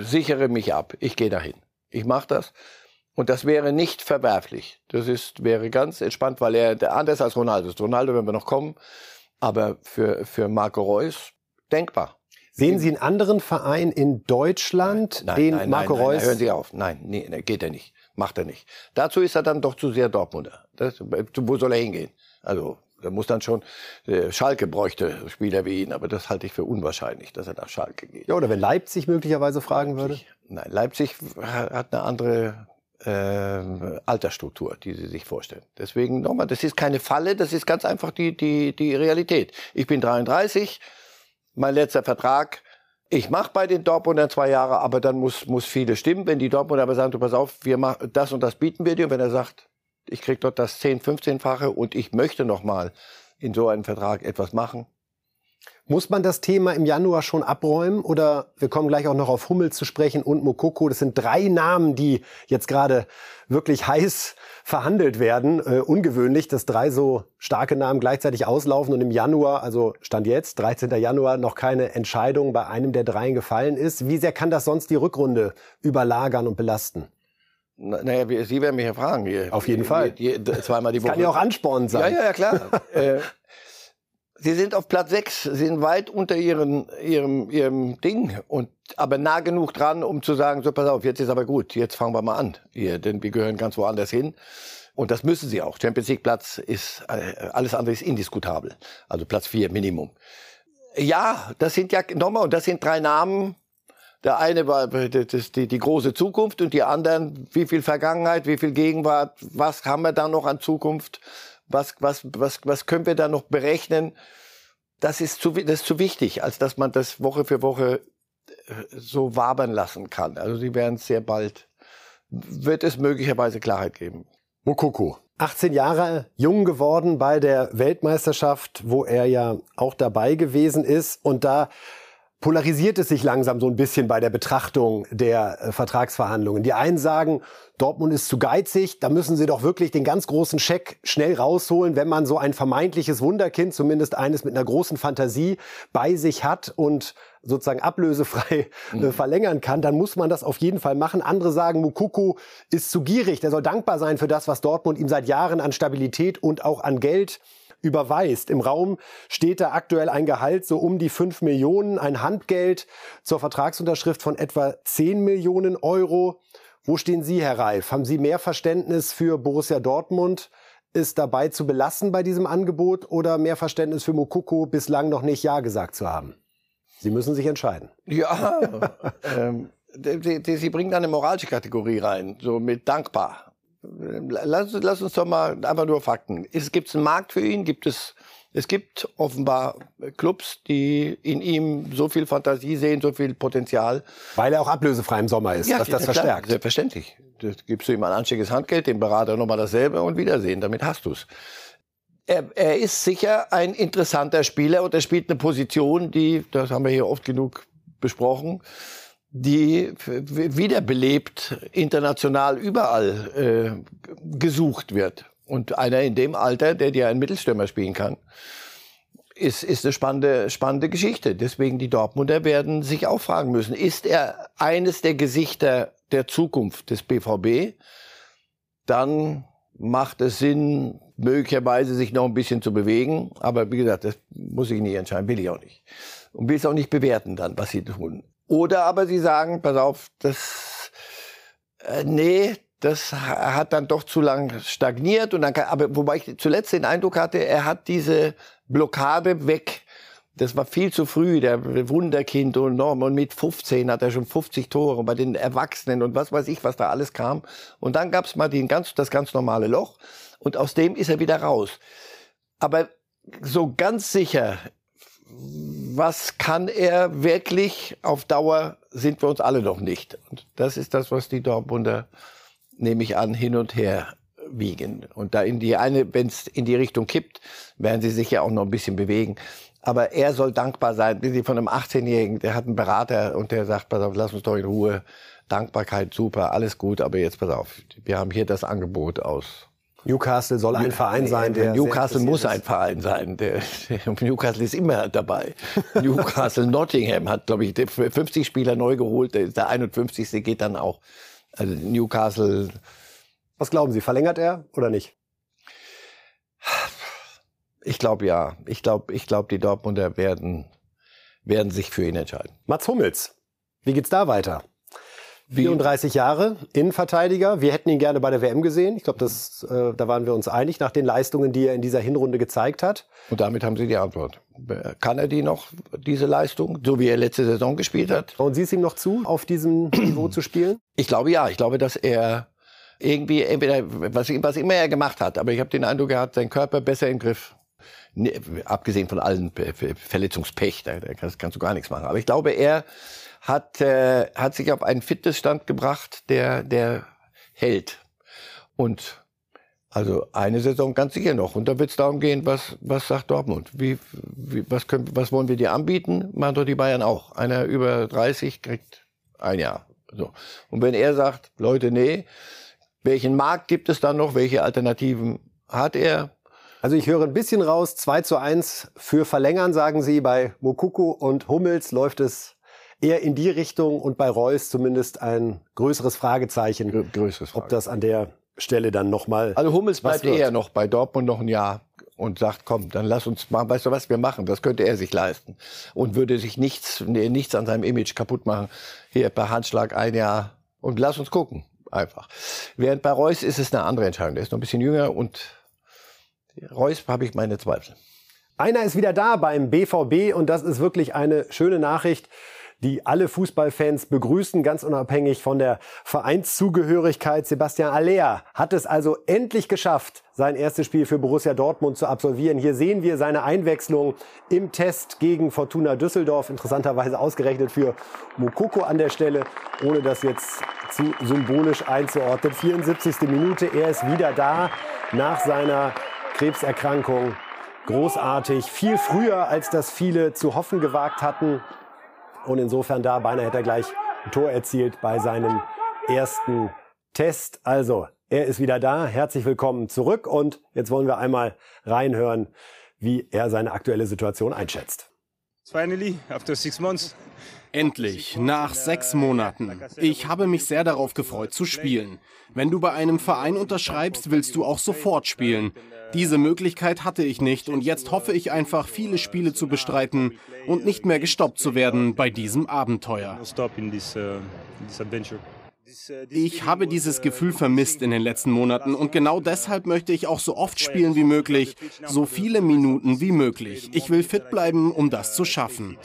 sichere mich ab, ich gehe dahin. Ich mache das. Und das wäre nicht verwerflich. Das ist, wäre ganz entspannt, weil er der anders als Ronaldo ist. Ronaldo, wenn wir noch kommen, aber für, für Marco Reus denkbar. Sehen Sie einen anderen Verein in Deutschland, Nein, den nein, Marco nein, nein, Reus? Hören Sie auf. Nein, nee, geht er nicht. Macht er nicht. Dazu ist er dann doch zu sehr Dortmunder. Das, wo soll er hingehen? Also, da muss dann schon, äh, Schalke bräuchte Spieler wie ihn, aber das halte ich für unwahrscheinlich, dass er nach Schalke geht. ja, oder wenn Leipzig möglicherweise fragen würde? Nein, Leipzig hat eine andere äh, Altersstruktur, die Sie sich vorstellen. Deswegen nochmal, das ist keine Falle, das ist ganz einfach die, die, die Realität. Ich bin 33, mein letzter Vertrag. Ich mache bei den Dortmundern zwei Jahre, aber dann muss, muss viele stimmen. Wenn die Dortmunder aber sagen, du pass auf, wir machen das und das bieten wir dir. Und wenn er sagt, ich krieg dort das 10, 15-fache und ich möchte noch mal in so einem Vertrag etwas machen, Muss man das Thema im Januar schon abräumen oder wir kommen gleich auch noch auf Hummel zu sprechen und Mokoko. Das sind drei Namen, die jetzt gerade wirklich heiß verhandelt werden. Äh, ungewöhnlich, dass drei so starke Namen gleichzeitig auslaufen und im Januar, also Stand jetzt, 13. Januar, noch keine Entscheidung bei einem der dreien gefallen ist. Wie sehr kann das sonst die Rückrunde überlagern und belasten? na- naja, wir- Sie werden mich ja fragen. Hier, Auf jeden Fall. Je, je, zweimal die Woche. Kann ja auch anspornend Ja, sein. ja, ja, klar. äh, sie sind auf Platz 6, sie sind weit unter ihren, ihrem, ihrem Ding, und, aber nah genug dran, um zu sagen, so pass auf, jetzt ist aber gut, jetzt fangen wir mal an, hier, denn wir gehören ganz woanders hin. Und das müssen sie auch. Champions League Platz ist, äh, alles andere ist indiskutabel. Also Platz 4 Minimum. Ja, das sind ja, nochmal, und das sind drei Namen, der eine war das, die, die große Zukunft und die anderen, wie viel Vergangenheit, wie viel Gegenwart, was haben wir da noch an Zukunft, was, was, was, was können wir da noch berechnen. Das ist, zu, das ist zu wichtig, als dass man das Woche für Woche äh, so wabern lassen kann. Also sie werden sehr bald, wird es möglicherweise Klarheit geben. Mokoko. 18 Jahre jung geworden bei der Weltmeisterschaft, wo er ja auch dabei gewesen ist. Und da polarisiert es sich langsam so ein bisschen bei der Betrachtung der äh, Vertragsverhandlungen. Die einen sagen, Dortmund ist zu geizig, da müssen sie doch wirklich den ganz großen Scheck schnell rausholen, wenn man so ein vermeintliches Wunderkind, zumindest eines mit einer großen Fantasie, bei sich hat und sozusagen ablösefrei äh, verlängern kann, dann muss man das auf jeden Fall machen. Andere sagen, Mukoko ist zu gierig, der soll dankbar sein für das, was Dortmund ihm seit Jahren an Stabilität und auch an Geld überweist. Im Raum steht da aktuell ein Gehalt so um die 5 Millionen, ein Handgeld zur Vertragsunterschrift von etwa 10 Millionen Euro. Wo stehen Sie, Herr Reif? Haben Sie mehr Verständnis für Borussia Dortmund, es dabei zu belassen bei diesem Angebot oder mehr Verständnis für Mokoko bislang noch nicht Ja gesagt zu haben? Sie müssen sich entscheiden. Ja, ähm, die, die, sie bringen da eine moralische Kategorie rein, so mit dankbar. Lass, lass uns doch mal einfach nur Fakten. Es gibt einen Markt für ihn, gibt es, es gibt offenbar Clubs, die in ihm so viel Fantasie sehen, so viel Potenzial. Weil er auch ablösefrei im Sommer ist, dass das ja, klar, verstärkt. Selbstverständlich. Das gibst du ihm ein anständiges Handgeld, dem Berater nochmal dasselbe und Wiedersehen. Damit hast du's. Er, er ist sicher ein interessanter Spieler und er spielt eine Position, die, das haben wir hier oft genug besprochen, die wiederbelebt international überall äh, gesucht wird. Und einer in dem Alter, der dir einen Mittelstürmer spielen kann, ist, ist eine spannende, spannende Geschichte. Deswegen die Dortmunder werden sich auch fragen müssen, ist er eines der Gesichter der Zukunft des BVB? Dann macht es Sinn, möglicherweise sich noch ein bisschen zu bewegen. Aber wie gesagt, das muss ich nicht entscheiden, will ich auch nicht. Und will es auch nicht bewerten dann, was sie tun. Oder aber sie sagen, pass auf, das, äh, nee, das ha- hat dann doch zu lang stagniert. Und dann aber wobei ich zuletzt den Eindruck hatte, er hat diese Blockade weg. Das war viel zu früh, der Wunderkind und Norm. Und mit 15 hat er schon 50 Tore bei den Erwachsenen und was weiß ich, was da alles kam. Und dann gab's mal den ganz, das ganz normale Loch. Und aus dem ist er wieder raus. Aber so ganz sicher, was kann er wirklich auf Dauer, sind wir uns alle noch nicht. Und das ist das, was die Dortmunder, nehme ich an, hin und her wiegen. Und da in die eine, wenn es in die Richtung kippt, werden sie sich ja auch noch ein bisschen bewegen. Aber er soll dankbar sein, sie von einem 18-Jährigen, der hat einen Berater und der sagt, pass auf, lass uns doch in Ruhe. Dankbarkeit, super, alles gut, aber jetzt pass auf, wir haben hier das Angebot aus Newcastle soll ein Verein sein, der Newcastle muss ein Verein sein. Der, Newcastle ist immer dabei. Newcastle Nottingham hat, glaube ich, 50 Spieler neu geholt. Der, der 51. geht dann auch. Also Newcastle. Was glauben Sie, verlängert er oder nicht? Ich glaube ja. Ich glaube, ich glaube, die Dortmunder werden, werden sich für ihn entscheiden. Mats Hummels, wie geht's da weiter? 34 Jahre, Innenverteidiger. Wir hätten ihn gerne bei der WM gesehen. Ich glaube, äh, da waren wir uns einig nach den Leistungen, die er in dieser Hinrunde gezeigt hat. Und damit haben Sie die Antwort. Kann er die noch, diese Leistung, so wie er letzte Saison gespielt hat? Und Sie es ihm noch zu, auf diesem Niveau zu spielen? Ich glaube ja. Ich glaube, dass er irgendwie, entweder, was, was immer er gemacht hat, aber ich habe den Eindruck, er hat seinen Körper besser im Griff. Ne, abgesehen von allen Verletzungspech, da, da kannst du gar nichts machen. Aber ich glaube, er hat, äh, hat sich auf einen Fitnessstand gebracht, der, der hält. Und also eine Saison ganz sicher noch. Und da wird es darum gehen, was, was sagt Dortmund? Wie, wie, was, können, was wollen wir dir anbieten? Machen doch die Bayern auch. Einer über 30 kriegt ein Jahr. So. Und wenn er sagt, Leute, nee, welchen Markt gibt es dann noch? Welche Alternativen hat er? Also ich höre ein bisschen raus, 2 zu 1 für Verlängern, sagen Sie. Bei Mokuku und Hummels läuft es eher in die Richtung und bei Reus zumindest ein größeres Fragezeichen, Größeres Fragezeichen. ob das an der Stelle dann nochmal. Also Hummels bleibt eher noch bei Dortmund noch ein Jahr und sagt, komm, dann lass uns mal, weißt du was wir machen? Das könnte er sich leisten und würde sich nichts, nee, nichts an seinem Image kaputt machen. Hier per Handschlag ein Jahr und lass uns gucken, einfach. Während bei Reus ist es eine andere Entscheidung. Der ist noch ein bisschen jünger und Reus habe ich meine Zweifel. Einer ist wieder da beim BVB und das ist wirklich eine schöne Nachricht die alle Fußballfans begrüßen, ganz unabhängig von der Vereinszugehörigkeit. Sebastian Aller hat es also endlich geschafft, sein erstes Spiel für Borussia Dortmund zu absolvieren. Hier sehen wir seine Einwechslung im Test gegen Fortuna Düsseldorf, interessanterweise ausgerechnet für Mukoko an der Stelle, ohne das jetzt zu symbolisch einzuordnen. 74. Minute, er ist wieder da nach seiner Krebserkrankung. Großartig, viel früher, als das viele zu hoffen gewagt hatten. Und insofern da beinahe hätte er gleich ein Tor erzielt bei seinem ersten Test. Also, er ist wieder da. Herzlich willkommen zurück. Und jetzt wollen wir einmal reinhören, wie er seine aktuelle Situation einschätzt. Finally, after six months, Endlich, nach sechs Monaten. Ich habe mich sehr darauf gefreut zu spielen. Wenn du bei einem Verein unterschreibst, willst du auch sofort spielen. Diese Möglichkeit hatte ich nicht und jetzt hoffe ich einfach, viele Spiele zu bestreiten und nicht mehr gestoppt zu werden bei diesem Abenteuer. Ich habe dieses Gefühl vermisst in den letzten Monaten und genau deshalb möchte ich auch so oft spielen wie möglich, so viele Minuten wie möglich. Ich will fit bleiben, um das zu schaffen.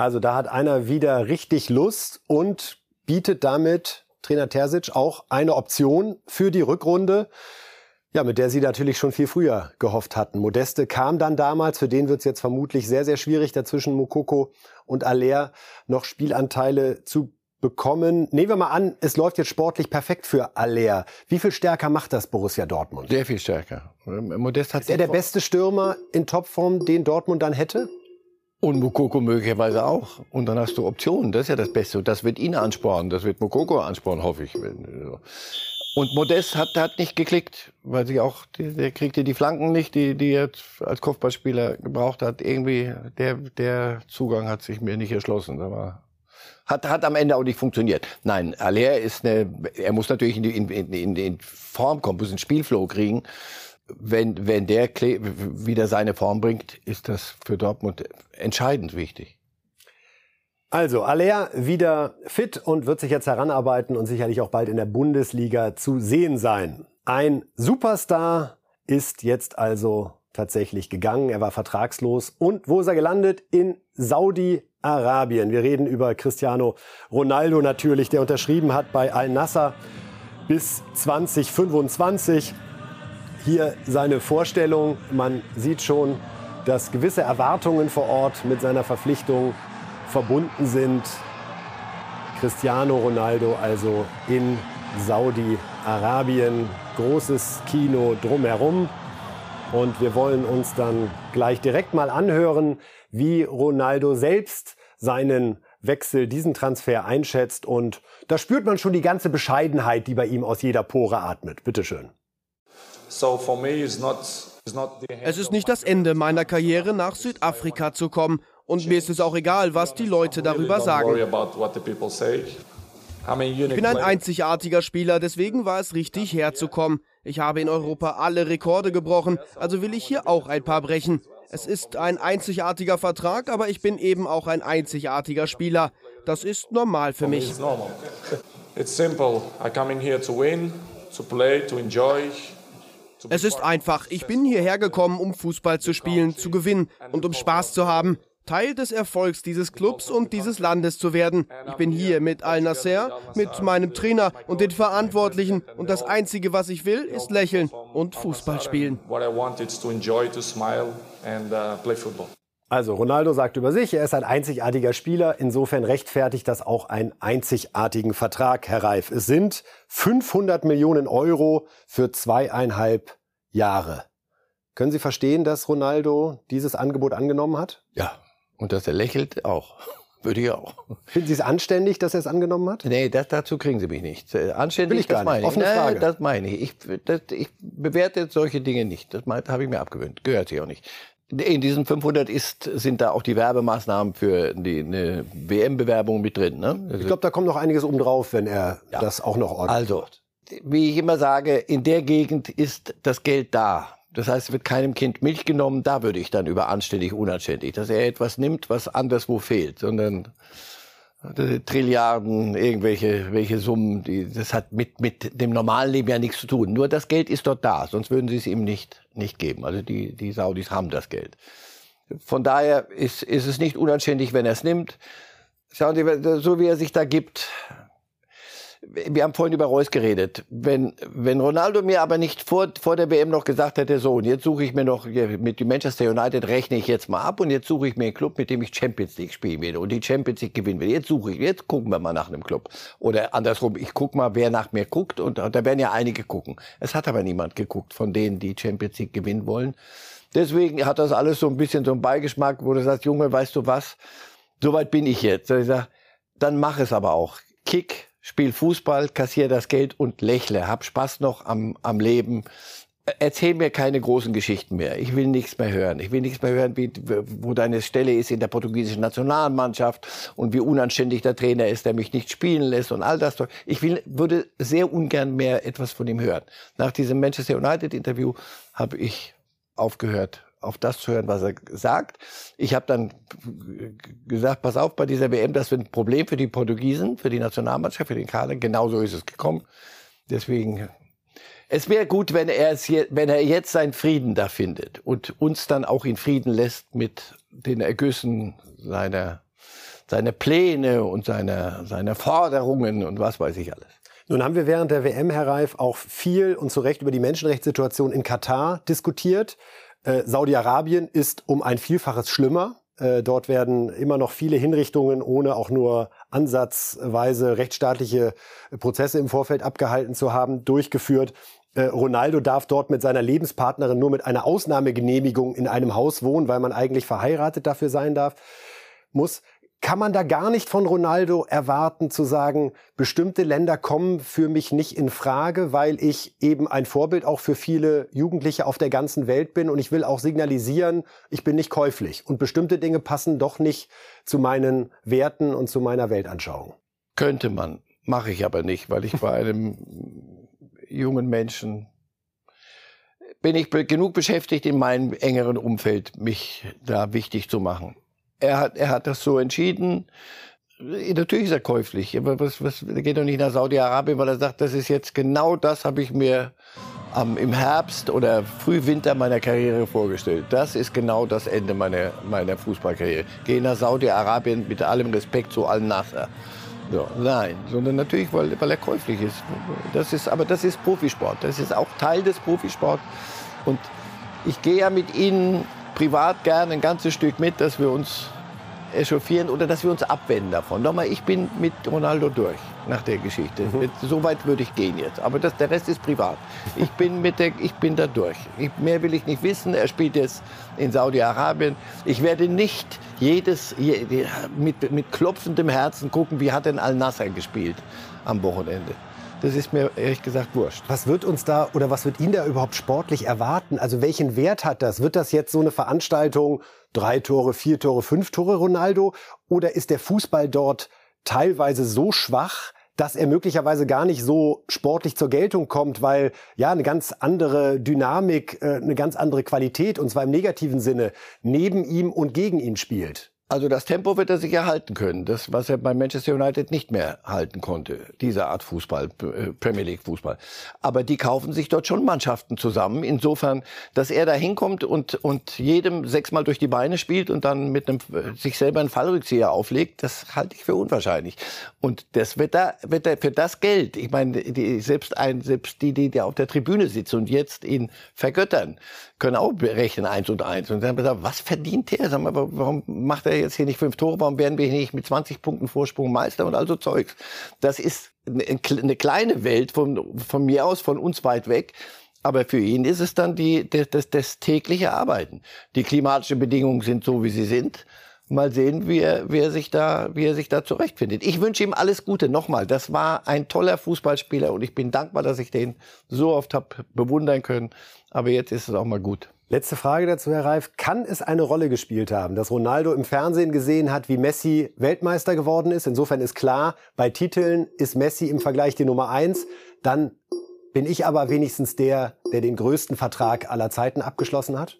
Also da hat einer wieder richtig Lust und bietet damit Trainer Terzic auch eine Option für die Rückrunde. Ja, mit der sie natürlich schon viel früher gehofft hatten. Modeste kam dann damals, für den wird es jetzt vermutlich sehr, sehr schwierig, dazwischen Mokoko und Aller noch Spielanteile zu bekommen. Nehmen wir mal an, es läuft jetzt sportlich perfekt für Aller. Wie viel stärker macht das Borussia Dortmund? Sehr viel stärker. Modest hat Ist er der beste Stürmer in Topform, den Dortmund dann hätte? Und Mukoko möglicherweise auch. Und dann hast du Optionen. Das ist ja das Beste. Das wird ihn anspornen. Das wird Mukoko anspornen, hoffe ich. Und Modest hat, hat nicht geklickt, weil sie auch, der, der kriegte die Flanken nicht, die, die er als Kopfballspieler gebraucht hat. Irgendwie, der, der Zugang hat sich mir nicht erschlossen. War, hat, hat am Ende auch nicht funktioniert. Nein, Aller ist eine, er muss natürlich in, die, in, in, in Form kommen, muss einen Spielflow kriegen wenn, wenn der wieder seine Form bringt, ist das für Dortmund entscheidend wichtig. Also, Aller wieder fit und wird sich jetzt heranarbeiten und sicherlich auch bald in der Bundesliga zu sehen sein. Ein Superstar ist jetzt also tatsächlich gegangen. Er war vertragslos. Und wo ist er gelandet? In Saudi-Arabien. Wir reden über Cristiano Ronaldo natürlich, der unterschrieben hat bei Al-Nassr bis 2025 hier seine Vorstellung. Man sieht schon, dass gewisse Erwartungen vor Ort mit seiner Verpflichtung verbunden sind. Cristiano Ronaldo also in Saudi-Arabien. Großes Kino drumherum. Und wir wollen uns dann gleich direkt mal anhören, wie Ronaldo selbst seinen Wechsel, diesen Transfer einschätzt. Und da spürt man schon die ganze Bescheidenheit, die bei ihm aus jeder Pore atmet. Bitteschön. Es ist nicht das Ende meiner Karriere, nach Südafrika zu kommen. Und mir ist es auch egal, was die Leute darüber sagen. Ich bin ein einzigartiger Spieler, deswegen war es richtig herzukommen. Ich habe in Europa alle Rekorde gebrochen, also will ich hier auch ein paar brechen. Es ist ein einzigartiger Vertrag, aber ich bin eben auch ein einzigartiger Spieler. Das ist normal für mich. It's simple. I come in here to win, to play, to enjoy. Es ist einfach. Ich bin hierher gekommen, um Fußball zu spielen, zu gewinnen und um Spaß zu haben. Teil des Erfolgs dieses Clubs und dieses Landes zu werden. Ich bin hier mit Al-Nasser, mit meinem Trainer und den Verantwortlichen und das Einzige, was ich will, ist lächeln und Fußball spielen. Also Ronaldo sagt über sich, er ist ein einzigartiger Spieler. Insofern rechtfertigt das auch einen einzigartigen Vertrag, Herr Reif. Es sind 500 Millionen Euro für zweieinhalb Jahre. Können Sie verstehen, dass Ronaldo dieses Angebot angenommen hat? Ja, und dass er lächelt auch. Würde ich auch. Finden Sie es anständig, dass er es angenommen hat? Nee, das, dazu kriegen Sie mich nicht. Äh, Anständig, Will ich gar das meine nicht. Offene ich. Frage. Nee, das meine ich. Ich, das, ich bewerte solche Dinge nicht. Das mein- habe ich mir abgewöhnt. Gehört sich auch nicht. In diesen 500 ist, sind da auch die Werbemaßnahmen für die, eine WM-Bewerbung mit drin. Ne? Also, Ich glaube, da kommt noch einiges obendrauf, wenn er das auch noch ordnet. also, wie ich immer sage, in der Gegend ist das Geld da. Das heißt, es wird keinem Kind Milch genommen. Da würde ich dann über anständig, unanständig, dass er etwas nimmt, was anderswo fehlt, sondern Trilliarden, irgendwelche welche Summen, die, das hat mit, mit dem normalen Leben ja nichts zu tun. Nur das Geld ist dort da, sonst würden sie es ihm nicht, nicht geben. Also die, die Saudis haben das Geld. Von daher ist, ist es nicht unanständig, wenn er es nimmt. Schauen Sie, so wie er sich da gibt, wir haben vorhin über Reus geredet. Wenn, wenn Ronaldo mir aber nicht vor, vor der WM noch gesagt hätte, so, und jetzt suche ich mir noch, mit Manchester United rechne ich jetzt mal ab und jetzt suche ich mir einen Club, mit dem ich Champions League spielen will und die Champions League gewinnen will. Jetzt suche ich, jetzt gucken wir mal nach einem Club. Oder andersrum, ich gucke mal, wer nach mir guckt und, und da werden ja einige gucken. Es hat aber niemand geguckt von denen, die Champions League gewinnen wollen. Deswegen hat das alles so ein bisschen so einen Beigeschmack, wo du sagst, Junge, weißt du was, soweit bin ich jetzt. Ich sag, dann mach es aber auch. Kick, spiel Fußball, kassier das Geld und lächle. Hab Spaß noch am, am Leben. Erzähl mir keine großen Geschichten mehr. Ich will nichts mehr hören. Ich will nichts mehr hören, wie, wo deine Stelle ist in der portugiesischen Nationalmannschaft und wie unanständig der Trainer ist, der mich nicht spielen lässt und all das. Ich will, würde sehr ungern mehr etwas von ihm hören. Nach diesem Manchester United Interview habe ich aufgehört, auf das zu hören, was er sagt. Ich habe dann gesagt, pass auf, bei dieser WM, das wird ein Problem für die Portugiesen, für die Nationalmannschaft, für den Kader. Genauso ist es gekommen. Deswegen, es wäre gut, wenn er, es je, wenn er jetzt seinen Frieden da findet und uns dann auch in Frieden lässt mit den Ergüssen seiner, seiner Pläne und seiner, seiner Forderungen und was weiß ich alles. Nun haben wir während der WM, Herr Reif, auch viel und zu Recht über die Menschenrechtssituation in Katar diskutiert. Äh, Saudi-Arabien ist um ein Vielfaches schlimmer. Äh, dort werden immer noch viele Hinrichtungen, ohne auch nur ansatzweise rechtsstaatliche Prozesse im Vorfeld abgehalten zu haben, durchgeführt. Äh, Ronaldo darf dort mit seiner Lebenspartnerin nur mit einer Ausnahmegenehmigung in einem Haus wohnen, weil man eigentlich verheiratet dafür sein darf, muss. Kann man da gar nicht von Ronaldo erwarten zu sagen, bestimmte Länder kommen für mich nicht in Frage, weil ich eben ein Vorbild auch für viele Jugendliche auf der ganzen Welt bin und ich will auch signalisieren, ich bin nicht käuflich und bestimmte Dinge passen doch nicht zu meinen Werten und zu meiner Weltanschauung. Könnte man, mache ich aber nicht, weil ich bei einem jungen Menschen bin ich genug beschäftigt in meinem engeren Umfeld, mich da wichtig zu machen. Er hat, er hat das so entschieden. Natürlich ist er käuflich, aber was, was, geht doch nicht nach Saudi-Arabien, weil er sagt, das ist jetzt genau das, habe ich mir ähm, im Herbst oder Frühwinter meiner Karriere vorgestellt. Das ist genau das Ende meiner, meiner Fußballkarriere. Gehe nach Saudi-Arabien mit allem Respekt zu Al-Nasser. So, nein, sondern natürlich, weil, weil er käuflich ist. Das ist. Aber das ist Profisport. Das ist auch Teil des Profisports. Und ich gehe ja mit Ihnen privat gerne ein ganzes Stück mit, dass wir uns echauffieren oder dass wir uns abwenden davon. Nochmal, ich bin mit Ronaldo durch nach der Geschichte. Mhm. So weit würde ich gehen jetzt. Aber das, der Rest ist privat. Ich bin, mit der, ich bin da durch. Ich, mehr will ich nicht wissen. Er spielt jetzt in Saudi-Arabien. Ich werde nicht jedes, je, mit, mit klopfendem Herzen gucken, wie hat denn Al-Nasser gespielt am Wochenende. Das ist mir ehrlich gesagt wurscht. Was wird uns da oder was wird ihn da überhaupt sportlich erwarten? Also welchen Wert hat das? Wird das jetzt so eine Veranstaltung, drei Tore, vier Tore, fünf Tore Ronaldo? Oder ist der Fußball dort teilweise so schwach, dass er möglicherweise gar nicht so sportlich zur Geltung kommt, weil ja eine ganz andere Dynamik, äh, eine ganz andere Qualität, und zwar im negativen Sinne, neben ihm und gegen ihn spielt? Also das Tempo wird er sicher halten können. Das, was er bei Manchester United nicht mehr halten konnte. Diese Art Fußball, äh, Premier League Fußball. Aber die kaufen sich dort schon Mannschaften zusammen. Insofern, dass er da hinkommt und, und jedem sechsmal durch die Beine spielt und dann mit einem, äh, sich selber einen Fallrückzieher auflegt, das halte ich für unwahrscheinlich. Und das wird da, wird er für das Geld. Ich meine, die, selbst ein, selbst die, die, die auf der Tribüne sitzen und jetzt ihn vergöttern, können auch berechnen eins und eins. Und dann haben wir gesagt, was verdient der? Sag mal, warum macht er jetzt hier nicht fünf Tore, warum werden wir nicht mit 20 Punkten Vorsprung Meister und also Zeugs. Das ist eine kleine Welt von, von mir aus, von uns weit weg. Aber für ihn ist es dann die, das, das tägliche Arbeiten. Die klimatischen Bedingungen sind so, wie sie sind. Mal sehen, wie er, wie er sich da, wie er sich da zurechtfindet. Ich wünsche ihm alles Gute. Nochmal, das war ein toller Fußballspieler und ich bin dankbar, dass ich den so oft habe bewundern können. Aber jetzt ist es auch mal gut. Letzte Frage dazu, Herr Reif. Kann es eine Rolle gespielt haben, dass Ronaldo im Fernsehen gesehen hat, wie Messi Weltmeister geworden ist? Insofern ist klar, bei Titeln ist Messi im Vergleich die Nummer eins. Dann bin ich aber wenigstens der, der den größten Vertrag aller Zeiten abgeschlossen hat?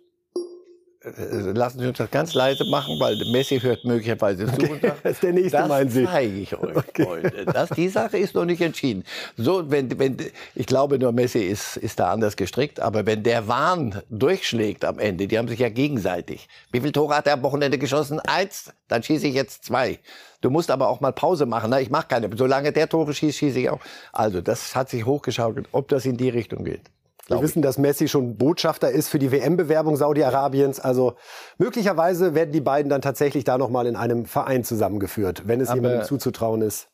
Äh, lassen Sie uns das ganz leise machen, weil Messi hört möglicherweise zu. Okay. das ist der nächste, das meinen Sie? Das zeige ich euch, okay. Freunde. Das, die Sache ist noch nicht entschieden. So, wenn, wenn, ich glaube, nur Messi ist, ist da anders gestrickt, aber wenn der Wahn durchschlägt am Ende, die haben sich ja gegenseitig. Wie viele Tore hat er am Wochenende geschossen? Eins, dann schieße ich jetzt zwei. Du musst aber auch mal Pause machen. Na, ich mache keine. Solange der Tore schießt, schieße ich auch. Also, das hat sich hochgeschaukelt, ob das in die Richtung geht. Wir wissen, dass Messi schon Botschafter ist für die WM-Bewerbung Saudi-Arabiens. Also möglicherweise werden die beiden dann tatsächlich da noch mal in einem Verein zusammengeführt, wenn es Aber jemandem zuzutrauen ist.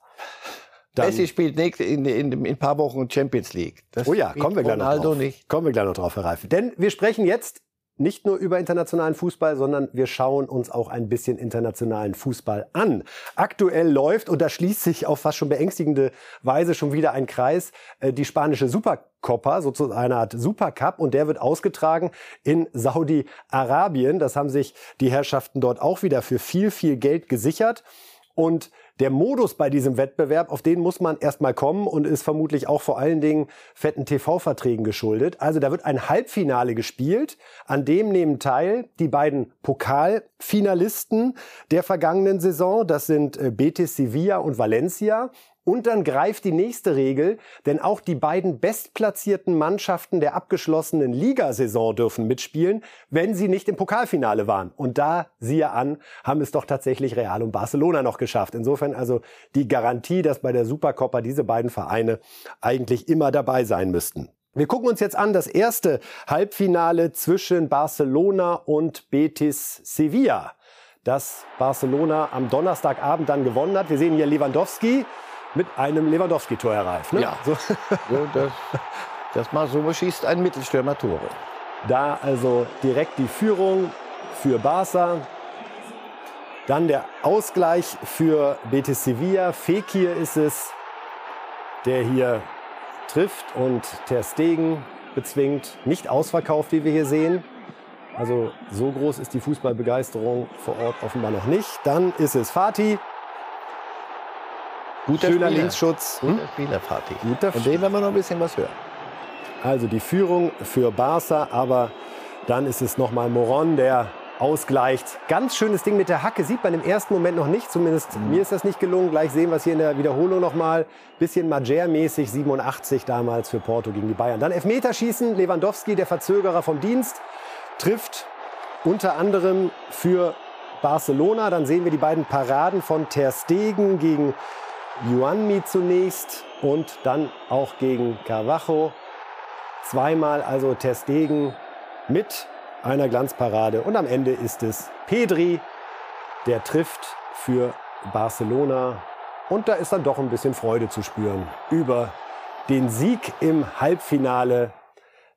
Dann Messi spielt nächste, in, in, in, ein paar Wochen Champions League. Das oh ja, kommen wir gleich noch drauf. Nicht. Kommen wir gleich noch drauf, Herr Reif. Denn wir sprechen jetzt nicht nur über internationalen Fußball, sondern wir schauen uns auch ein bisschen internationalen Fußball an. Aktuell läuft, und da schließt sich auf fast schon beängstigende Weise schon wieder ein Kreis, äh, die spanische Supercopa, sozusagen eine Art Supercup, und der wird ausgetragen in Saudi-Arabien. Das haben sich die Herrschaften dort auch wieder für viel, viel Geld gesichert. Und der Modus bei diesem Wettbewerb, auf den muss man erstmal kommen und ist vermutlich auch vor allen Dingen fetten TV-Verträgen geschuldet. Also da wird ein Halbfinale gespielt, an dem nehmen teil die beiden Pokalfinalisten der vergangenen Saison. Das sind äh, Betis Sevilla und Valencia. Und dann greift die nächste Regel, denn auch die beiden bestplatzierten Mannschaften der abgeschlossenen Ligasaison dürfen mitspielen, wenn sie nicht im Pokalfinale waren. Und da, siehe an, haben es doch tatsächlich Real und Barcelona noch geschafft. Insofern also die Garantie, dass bei der Supercoppa diese beiden Vereine eigentlich immer dabei sein müssten. Wir gucken uns jetzt an das erste Halbfinale zwischen Barcelona und Betis Sevilla das Barcelona am Donnerstagabend dann gewonnen hat. Wir sehen hier Lewandowski, mit einem Lewandowski-Tor erreicht. Ne? Ja, so. das, das mal so schießt ein Mittelstürmer Tore. Da also direkt die Führung für Barca. Dann der Ausgleich für Betis Sevilla. Fekir ist es, der hier trifft und Ter Stegen bezwingt. Nicht ausverkauft, wie wir hier sehen. Also so groß ist die Fußballbegeisterung vor Ort offenbar noch nicht. Dann ist es Fatih, Guter Schöner Spieler. Linksschutz. Hm? Guter Spielerparty. Guter Von dem werden wir noch ein bisschen was hören. Also die Führung für Barca, aber dann ist es nochmal Moron, der ausgleicht. Ganz schönes Ding mit der Hacke. Sieht man im ersten Moment noch nicht. Zumindest mhm. mir ist das nicht gelungen. Gleich sehen wir es hier in der Wiederholung nochmal. Bisschen Majer-mäßig. 87 damals für Porto gegen die Bayern. Dann Elfmeterschießen. Lewandowski, der Verzögerer vom Dienst, trifft unter anderem für Barcelona. Dann sehen wir die beiden Paraden von Ter Stegen gegen Yuanmi zunächst und dann auch gegen Carvajo. Zweimal also Testegen mit einer Glanzparade. Und am Ende ist es Pedri, der trifft für Barcelona. Und da ist dann doch ein bisschen Freude zu spüren über den Sieg im Halbfinale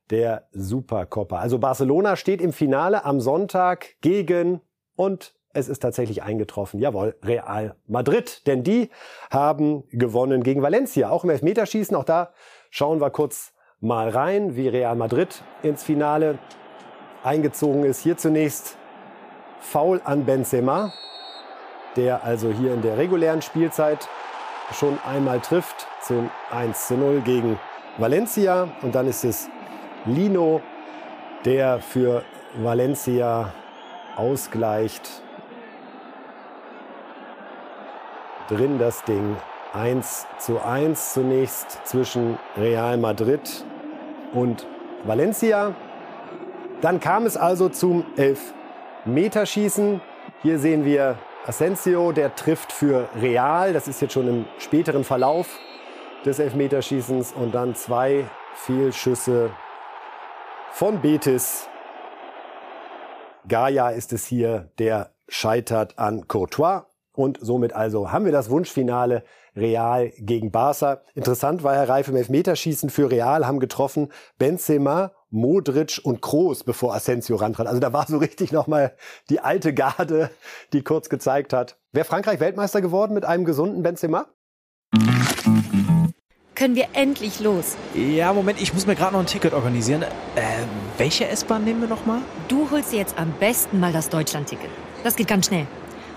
der Supercoppa. Also Barcelona steht im Finale am Sonntag gegen und es ist tatsächlich eingetroffen. Jawohl, Real Madrid. Denn die haben gewonnen gegen Valencia. Auch im Elfmeterschießen. Auch da schauen wir kurz mal rein, wie Real Madrid ins Finale eingezogen ist. Hier zunächst Foul an Benzema, der also hier in der regulären Spielzeit schon einmal trifft zum 1 zu 0 gegen Valencia. Und dann ist es Lino, der für Valencia ausgleicht. Drin das Ding 1 zu 1 zunächst zwischen Real Madrid und Valencia. Dann kam es also zum Elfmeterschießen. Hier sehen wir Asensio, der trifft für Real. Das ist jetzt schon im späteren Verlauf des Elfmeterschießens. Und dann zwei Fehlschüsse von Betis. Gaia ist es hier, der scheitert an Courtois. Und somit also haben wir das Wunschfinale Real gegen Barca. Interessant war Herr Reif im Elfmeterschießen für Real, haben getroffen Benzema, Modric und Kroos, bevor Asensio rantrat. Also da war so richtig nochmal die alte Garde, die kurz gezeigt hat. Wäre Frankreich Weltmeister geworden mit einem gesunden Benzema? Können wir endlich los? Ja, Moment, ich muss mir gerade noch ein Ticket organisieren. Äh, welche S-Bahn nehmen wir nochmal? Du holst dir jetzt am besten mal das Deutschland-Ticket. Das geht ganz schnell.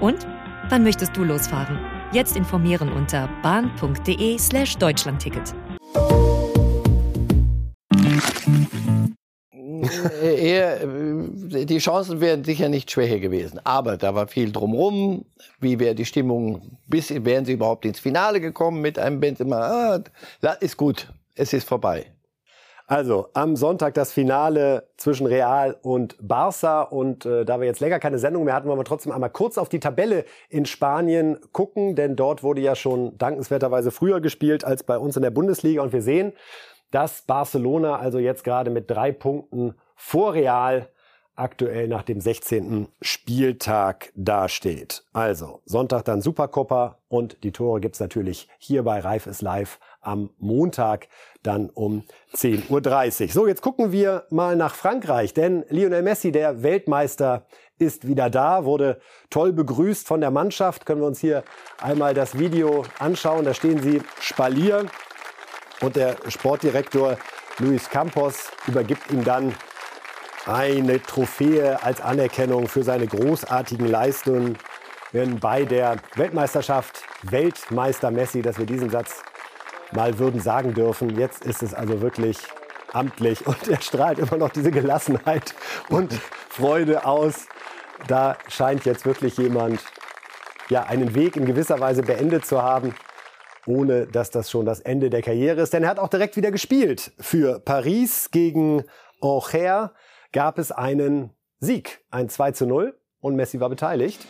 Und? Wann möchtest du losfahren? Jetzt informieren unter bahn.de slash Deutschlandticket. Eher, äh, die Chancen wären sicher nicht schwächer gewesen. Aber da war viel drumherum. Wie wäre die Stimmung? Bis wären sie überhaupt ins Finale gekommen mit einem Benzema? Ah, ist gut. Es ist vorbei. Also am Sonntag das Finale zwischen Real und Barça. Und äh, da wir jetzt länger keine Sendung mehr hatten, wollen wir trotzdem einmal kurz auf die Tabelle in Spanien gucken. Denn dort wurde ja schon dankenswerterweise früher gespielt als bei uns in der Bundesliga. Und wir sehen, dass Barcelona also jetzt gerade mit drei Punkten vor Real aktuell nach dem 16. Spieltag dasteht. Also Sonntag dann Supercopa und die Tore gibt's natürlich hier bei Reif ist live am Montag dann um 10.30 Uhr. So, jetzt gucken wir mal nach Frankreich, denn Lionel Messi, der Weltmeister, ist wieder da, wurde toll begrüßt von der Mannschaft. Können wir uns hier einmal das Video anschauen. Da stehen sie Spalier und der Sportdirektor Luis Campos übergibt ihm dann eine Trophäe als Anerkennung für seine großartigen Leistungen. Bei der Weltmeisterschaft Weltmeister Messi, dass wir diesen Satz mal würden sagen dürfen. Jetzt ist es also wirklich amtlich und er strahlt immer noch diese Gelassenheit und Freude aus. Da scheint jetzt wirklich jemand ja, einen Weg in gewisser Weise beendet zu haben, ohne dass das schon das Ende der Karriere ist. Denn er hat auch direkt wieder gespielt. Für Paris gegen Auxerre gab es einen Sieg, ein 2 zu 0 und Messi war beteiligt.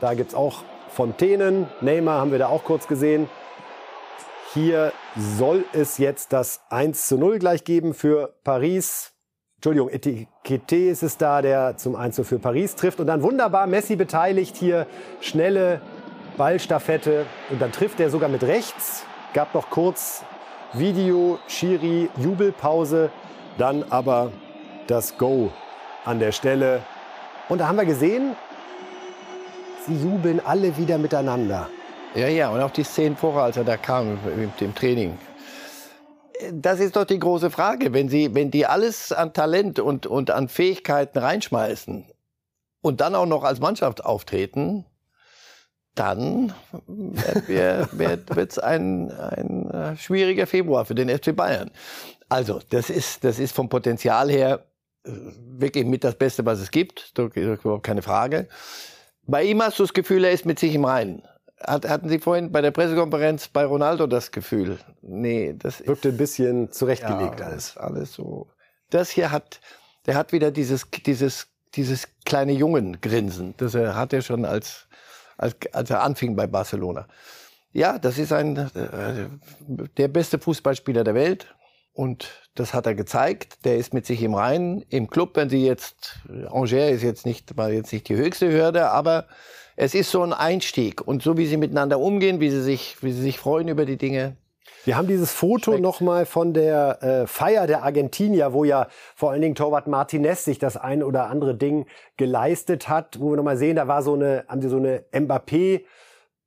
Da gibt es auch Fontänen, Neymar haben wir da auch kurz gesehen. Hier soll es jetzt das 1 zu 0 gleich geben für Paris. Entschuldigung, Etikette ist es da, der zum 1 zu für Paris trifft. Und dann wunderbar Messi beteiligt hier. Schnelle Ballstaffette. Und dann trifft er sogar mit rechts. Gab noch kurz Video, Schiri, Jubelpause. Dann aber das Go an der Stelle. Und da haben wir gesehen, sie jubeln alle wieder miteinander. Ja, ja, und auch die Szenen vorher, als er da kam mit dem Training. Das ist doch die große Frage. Wenn, sie, wenn die alles an Talent und, und an Fähigkeiten reinschmeißen und dann auch noch als Mannschaft auftreten, dann wird es ein, ein äh, schwieriger Februar für den FC Bayern. Also, das ist, das ist vom Potenzial her äh, wirklich mit das Beste, was es gibt. Überhaupt keine Frage. Bei ihm hast du das Gefühl, er ist mit sich im Reinen. Hat, hatten Sie vorhin bei der Pressekonferenz bei Ronaldo das Gefühl? Nee, das wirkte ein bisschen zurechtgelegt ja, alles. Alles so. Das hier hat, der hat wieder dieses, dieses, dieses kleine Jungen-Grinsen. Das er hat er schon als, als, als er anfing bei Barcelona. Ja, das ist ein, äh, der beste Fußballspieler der Welt. Und das hat er gezeigt. Der ist mit sich im Reinen. Im Club, wenn Sie jetzt, Angers ist jetzt nicht, war jetzt nicht die höchste Hürde, aber es ist so ein Einstieg. Und so wie sie miteinander umgehen, wie sie sich, wie sie sich freuen über die Dinge, wir haben dieses Foto nochmal von der äh, Feier der Argentinier, wo ja vor allen Dingen Torwart Martinez sich das ein oder andere Ding geleistet hat, wo wir nochmal sehen, da war so eine, haben sie so eine Mbappé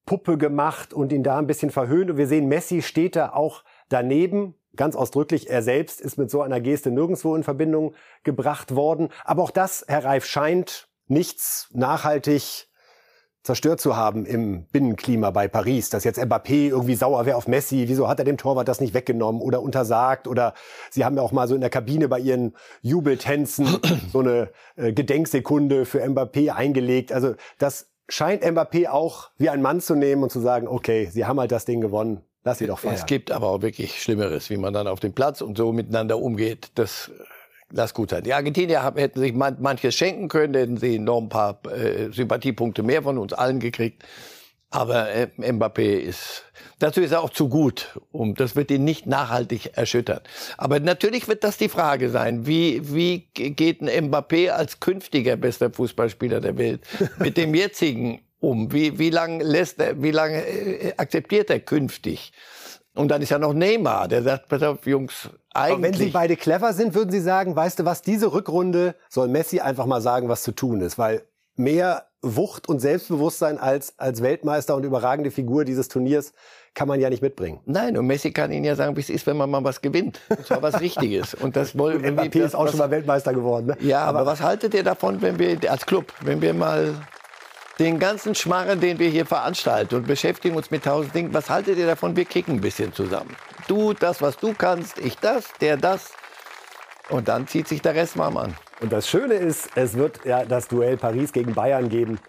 Puppe gemacht und ihn da ein bisschen verhöhnt. Und wir sehen, Messi steht da auch daneben. Ganz ausdrücklich, er selbst ist mit so einer Geste nirgendwo in Verbindung gebracht worden. Aber auch das, Herr Reif, scheint nichts nachhaltig zerstört zu haben im Binnenklima bei Paris, dass jetzt Mbappé irgendwie sauer wäre auf Messi, wieso hat er dem Torwart das nicht weggenommen oder untersagt oder sie haben ja auch mal so in der Kabine bei ihren Jubeltänzen so eine äh, Gedenksekunde für Mbappé eingelegt. Also das scheint Mbappé auch wie ein Mann zu nehmen und zu sagen, okay, sie haben halt das Ding gewonnen, lass sie doch feiern. Es gibt aber auch wirklich Schlimmeres, wie man dann auf dem Platz und so miteinander umgeht. Das lass gut sein. Die Argentinier hätten sich manches schenken können, hätten sie noch ein paar äh, Sympathiepunkte mehr von uns allen gekriegt. Aber äh, Mbappé ist, dazu ist er auch zu gut. Und das wird ihn nicht nachhaltig erschüttern. Aber natürlich wird das die Frage sein. Wie, wie geht ein Mbappé als künftiger bester Fußballspieler der Welt mit dem jetzigen um? Wie, wie lange lässt er, wie lange äh, akzeptiert er künftig? Und dann ist ja noch Neymar, der sagt, pass auf, Jungs, eigentlich. Aber wenn Sie beide clever sind, würden Sie sagen, weißt du was, diese Rückrunde soll Messi einfach mal sagen, was zu tun ist, weil mehr Wucht und Selbstbewusstsein als, als Weltmeister und überragende Figur dieses Turniers kann man ja nicht mitbringen. Nein, und Messi kann Ihnen ja sagen, wie es ist, wenn man mal was gewinnt. Und zwar was Richtiges. Und das wollen wir. Mbappé ist auch was, schon mal Weltmeister geworden. Ne? Ja, aber, aber was haltet ihr davon, wenn wir als Club, wenn wir mal den ganzen Schmarren, den wir hier veranstalten und beschäftigen uns mit tausend Dingen, was haltet ihr davon? Wir kicken ein bisschen zusammen. Du das, was du kannst, ich das, der das. Und dann zieht sich der Rest warm an. Und das Schöne ist, es wird ja das Duell Paris gegen Bayern geben,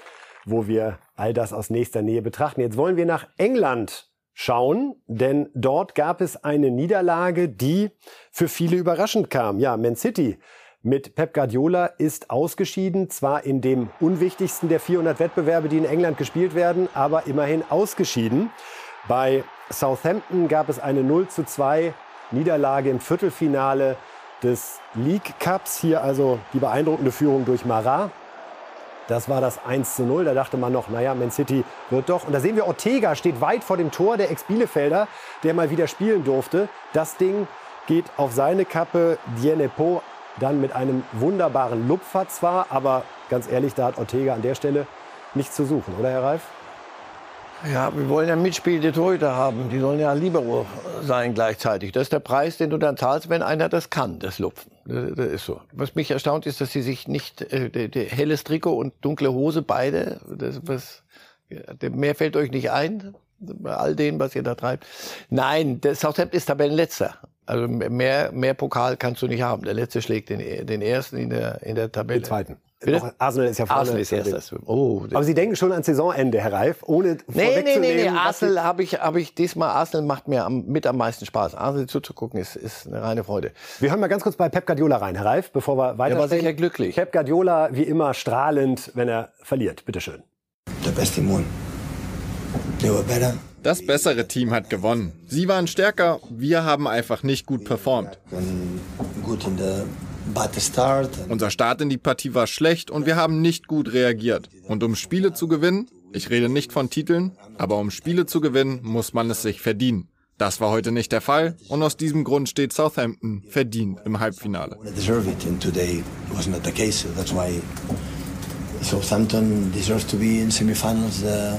wo wir all das aus nächster Nähe betrachten. Jetzt wollen wir nach England schauen, denn dort gab es eine Niederlage, die für viele überraschend kam. Ja, Man City mit Pep Guardiola ist ausgeschieden, zwar in dem unwichtigsten der 400 Wettbewerbe, die in England gespielt werden, aber immerhin ausgeschieden. Bei Southampton gab es eine 0 zu 2 Niederlage im Viertelfinale des League Cups. Hier also die beeindruckende Führung durch Marat. Das war das 1 zu 0. Da dachte man noch, naja, Man City wird doch. Und da sehen wir, Ortega steht weit vor dem Tor der Ex-Bielefelder, der mal wieder spielen durfte. Das Ding geht auf seine Kappe. Dienepo dann mit einem wunderbaren Lupfer zwar, aber ganz ehrlich, da hat Ortega an der Stelle nichts zu suchen, oder Herr Reif? Ja, wir wollen ja mitspielende Torhüter haben. Die sollen ja Libero sein gleichzeitig. Das ist der Preis, den du dann zahlst, wenn einer das kann, das Lupfen. Das, das ist so. Was mich erstaunt ist, dass sie sich nicht äh, der, der helles Trikot und dunkle Hose beide. Das, was, mehr fällt euch nicht ein bei all dem, was ihr da treibt. Nein, der Southampton ist Tabellenletzter. Also mehr, mehr Pokal kannst du nicht haben. Der letzte schlägt den, den ersten in der, in der Tabelle. Den zweiten. Bitte? Arsenal ist ja vorne. Arsenal ist erstes. Oh, Aber Sie denken schon an Saisonende, Herr Reif, ohne Nee, nee, nee, nee. Arsenal habe ich, hab ich diesmal, Arsenal macht mir am, mit am meisten Spaß. Arsenal zuzugucken ist, ist eine reine Freude. Wir hören mal ganz kurz bei Pep Guardiola rein, Herr Reif, bevor wir weiter. Er war sicher glücklich. Pep Guardiola, wie immer, strahlend, wenn er verliert. Bitte schön. The best team won. They were better. Das bessere Team hat gewonnen. Sie waren stärker, wir haben einfach nicht gut performt. Unser Start in die Partie war schlecht und wir haben nicht gut reagiert. Und um Spiele zu gewinnen, ich rede nicht von Titeln, aber um Spiele zu gewinnen, muss man es sich verdienen. Das war heute nicht der Fall und aus diesem Grund steht Southampton verdient im Halbfinale. Southampton deserves to be in semifinals uh,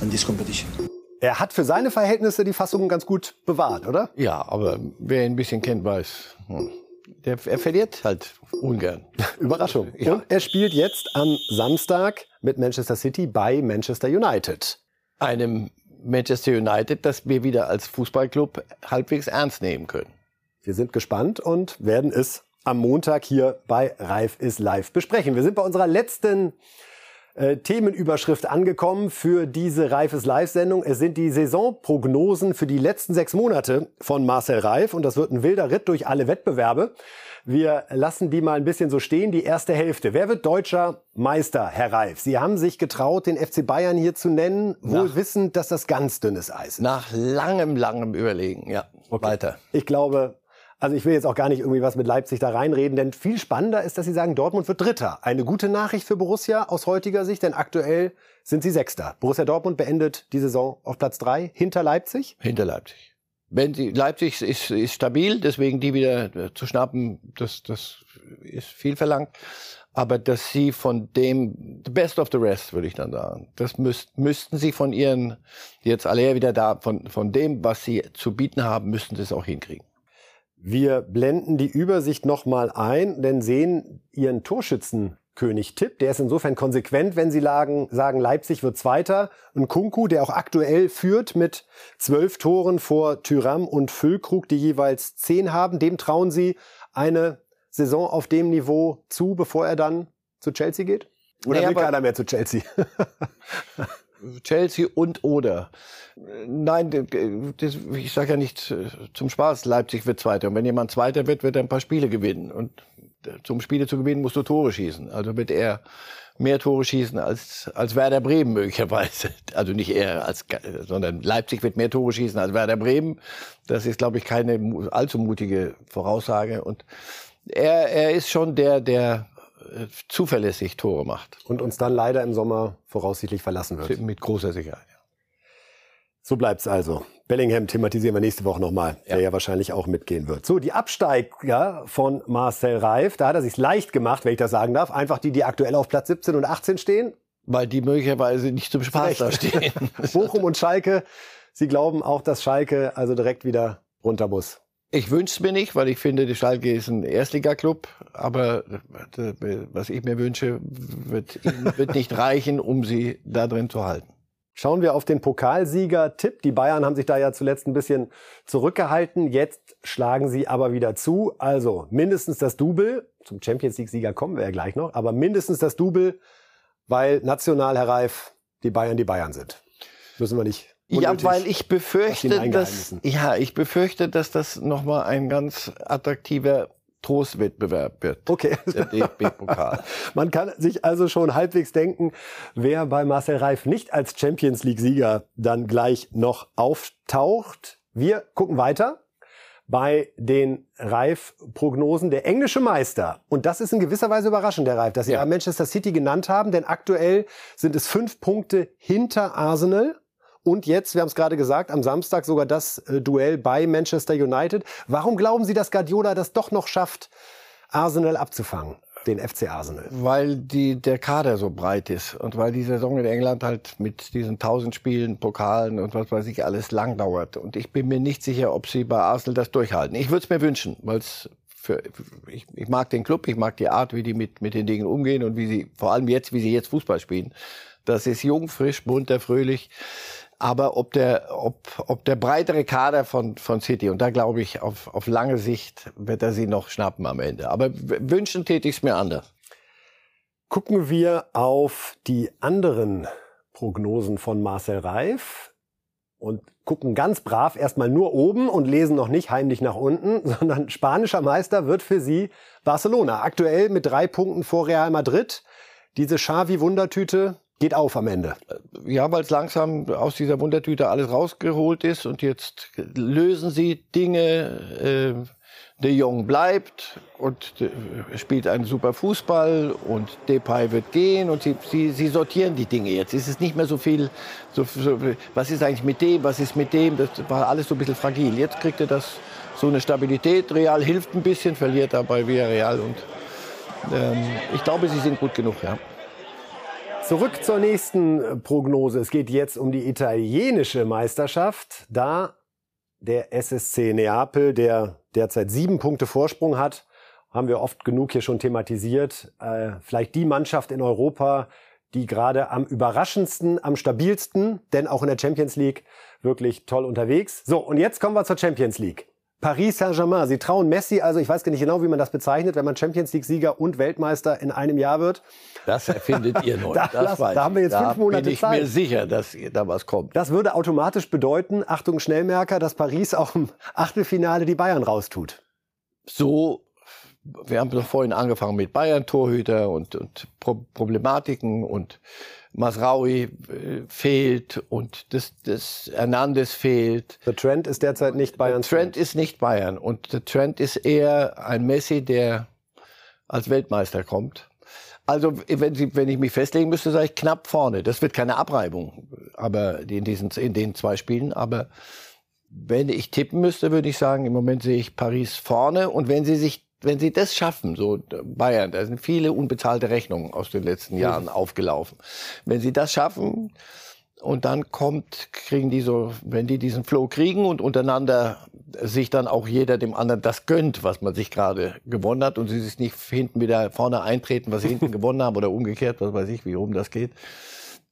in this competition. Er hat für seine Verhältnisse die Fassung ganz gut bewahrt, oder? Ja, aber wer ihn ein bisschen kennt, weiß, hm, der, er verliert halt ungern. Überraschung. Ja. Und er spielt jetzt am Samstag mit Manchester City bei Manchester United. Einem Manchester United, das wir wieder als Fußballclub halbwegs ernst nehmen können. Wir sind gespannt und werden es am Montag hier bei Reif ist live besprechen. Wir sind bei unserer letzten äh, Themenüberschrift angekommen für diese Reifes Live-Sendung. Es sind die Saisonprognosen für die letzten sechs Monate von Marcel Reif und das wird ein wilder Ritt durch alle Wettbewerbe. Wir lassen die mal ein bisschen so stehen. Die erste Hälfte. Wer wird deutscher Meister, Herr Reif? Sie haben sich getraut, den FC Bayern hier zu nennen, wohl nach, wissend, dass das ganz dünnes Eis ist. Nach langem, langem Überlegen, ja. Okay. Weiter. Ich glaube, Also ich will jetzt auch gar nicht irgendwie was mit Leipzig da reinreden, denn viel spannender ist, dass Sie sagen, Dortmund wird Dritter. Eine gute Nachricht für Borussia aus heutiger Sicht, denn aktuell sind Sie Sechster. Borussia Dortmund beendet die Saison auf Platz drei hinter Leipzig. Hinter Leipzig. Wenn die, Leipzig ist, ist stabil, deswegen die wieder zu schnappen, das, das ist viel verlangt. Aber dass sie von dem, the best of the rest, würde ich dann sagen, das müsst, müssten sie von ihren, jetzt alle wieder da, von, von dem, was sie zu bieten haben, müssten sie es auch hinkriegen. Wir blenden die Übersicht nochmal ein, denn sehen Ihren Torschützenkönig Tipp. Der ist insofern konsequent, wenn Sie sagen, Leipzig wird Zweiter. Und Kunku, der auch aktuell führt mit zwölf Toren vor Tyram und Füllkrug, die jeweils zehn haben. Dem trauen Sie eine Saison auf dem Niveau zu, bevor er dann zu Chelsea geht? Oder nee, will keiner mehr zu Chelsea? Chelsea und oder. Nein, das, ich sage ja nicht äh, zum Spaß, Leipzig wird Zweiter. Und wenn jemand Zweiter wird, wird er ein paar Spiele gewinnen. Und zum Spiele zu gewinnen, musst du Tore schießen. Also wird er mehr Tore schießen als, als Werder Bremen möglicherweise. Also nicht er, als, sondern Leipzig wird mehr Tore schießen als Werder Bremen. Das ist, glaube ich, keine allzu mutige Voraussage. Und er, er ist schon der, der äh, zuverlässig Tore macht. Und uns dann leider im Sommer voraussichtlich verlassen wird. Mit großer Sicherheit. Ja. So bleibt's also. Bellingham thematisieren wir nächste Woche nochmal, ja. der ja wahrscheinlich auch mitgehen wird. So, die Absteiger von Marcel Reif, da hat er sich leicht gemacht, wenn ich das sagen darf. Einfach die, die aktuell auf Platz 17 und 18 stehen. Weil die möglicherweise nicht zum Spaß da stehen. Bochum und Schalke, Sie glauben auch, dass Schalke also direkt wieder runter muss. Ich wünsche es mir nicht, weil ich finde, die Schalke ist ein Erstligaklub. Aber was ich mir wünsche, wird, wird nicht reichen, um sie da drin zu halten. Schauen wir auf den Pokalsieger-Tipp. Die Bayern haben sich da ja zuletzt ein bisschen zurückgehalten. Jetzt schlagen sie aber wieder zu. Also mindestens das Double. Zum Champions League-Sieger kommen wir ja gleich noch. Aber mindestens das Double, weil national, Herr Reif, die Bayern die Bayern sind. Müssen wir nicht ja, weil ich befürchte, dass, ja, ich befürchte, dass das nochmal ein ganz attraktiver Trostwettbewerb wird. Okay. Der DFB-Pokal. Man kann sich also schon halbwegs denken, wer bei Marcel Reif nicht als Champions League-Sieger dann gleich noch auftaucht. Wir gucken weiter bei den Reif-Prognosen. Der englische Meister, und das ist in gewisser Weise überraschend, der Reif, dass Sie ja. Manchester City genannt haben, denn aktuell sind es fünf Punkte hinter Arsenal. Und jetzt, wir haben es gerade gesagt, am Samstag sogar das äh, Duell bei Manchester United. Warum glauben Sie, dass Guardiola das doch noch schafft, Arsenal abzufangen? Den FC Arsenal. Weil die, der Kader so breit ist und weil die Saison in England halt mit diesen tausend Spielen, Pokalen und was weiß ich alles lang dauert. Und ich bin mir nicht sicher, ob sie bei Arsenal das durchhalten. Ich würde es mir wünschen, weil es für, ich, ich mag den Club, ich mag die Art, wie die mit, mit den Dingen umgehen und wie sie, vor allem jetzt, wie sie jetzt Fußball spielen. Das ist jung, frisch, munter, fröhlich. Aber ob der, ob, ob der breitere Kader von, von City, und da glaube ich, auf, auf lange Sicht wird er sie noch schnappen am Ende. Aber wünschen täte ich es mir anders. Gucken wir auf die anderen Prognosen von Marcel Reif und gucken ganz brav erstmal nur oben und lesen noch nicht heimlich nach unten, sondern spanischer Meister wird für sie Barcelona. Aktuell mit drei Punkten vor Real Madrid. Diese Xavi-Wundertüte, geht auf am Ende. Ja, weil es langsam aus dieser Wundertüte alles rausgeholt ist und jetzt lösen sie Dinge. Äh, De Jong bleibt und äh, spielt einen super Fußball und Depay wird gehen und sie, sie, sie sortieren die Dinge jetzt. Es ist nicht mehr so viel, so, so, was ist eigentlich mit dem, was ist mit dem, das war alles so ein bisschen fragil. Jetzt kriegt er das so eine Stabilität. Real hilft ein bisschen, verliert dabei Real und ähm, ich glaube, sie sind gut genug, ja. Zurück zur nächsten Prognose. Es geht jetzt um die italienische Meisterschaft. Da der SSC Neapel, der derzeit sieben Punkte Vorsprung hat, haben wir oft genug hier schon thematisiert. Äh, vielleicht die Mannschaft in Europa, die gerade am überraschendsten, am stabilsten, denn auch in der Champions League wirklich toll unterwegs. So, und jetzt kommen wir zur Champions League. Paris Saint-Germain. Sie trauen Messi, also ich weiß gar nicht genau, wie man das bezeichnet, wenn man Champions League-Sieger und Weltmeister in einem Jahr wird. Das erfindet ihr neu. da, das das, da haben wir jetzt da fünf Monate bin ich Zeit. mir sicher, dass da was kommt. Das würde automatisch bedeuten, Achtung Schnellmerker, dass Paris auch im Achtelfinale die Bayern raustut. So, wir haben doch vorhin angefangen mit Bayern-Torhüter und, und Pro Problematiken und Masraui äh, fehlt und das, das Hernandez fehlt. Der Trend ist derzeit nicht Bayern. Der Trend ist nicht Bayern und der Trend ist eher ein Messi, der als Weltmeister kommt. Also wenn, Sie, wenn ich mich festlegen müsste, sage ich knapp vorne. Das wird keine Abreibung, aber in diesen in den zwei Spielen. Aber wenn ich tippen müsste, würde ich sagen, im Moment sehe ich Paris vorne. Und wenn Sie sich wenn sie das schaffen, so Bayern, da sind viele unbezahlte Rechnungen aus den letzten Jahren aufgelaufen. Wenn sie das schaffen und dann kommt, kriegen die so, wenn die diesen Flow kriegen und untereinander sich dann auch jeder dem anderen das gönnt, was man sich gerade gewonnen hat und sie sich nicht hinten wieder vorne eintreten, was sie hinten gewonnen haben oder umgekehrt, was weiß ich, wie rum das geht,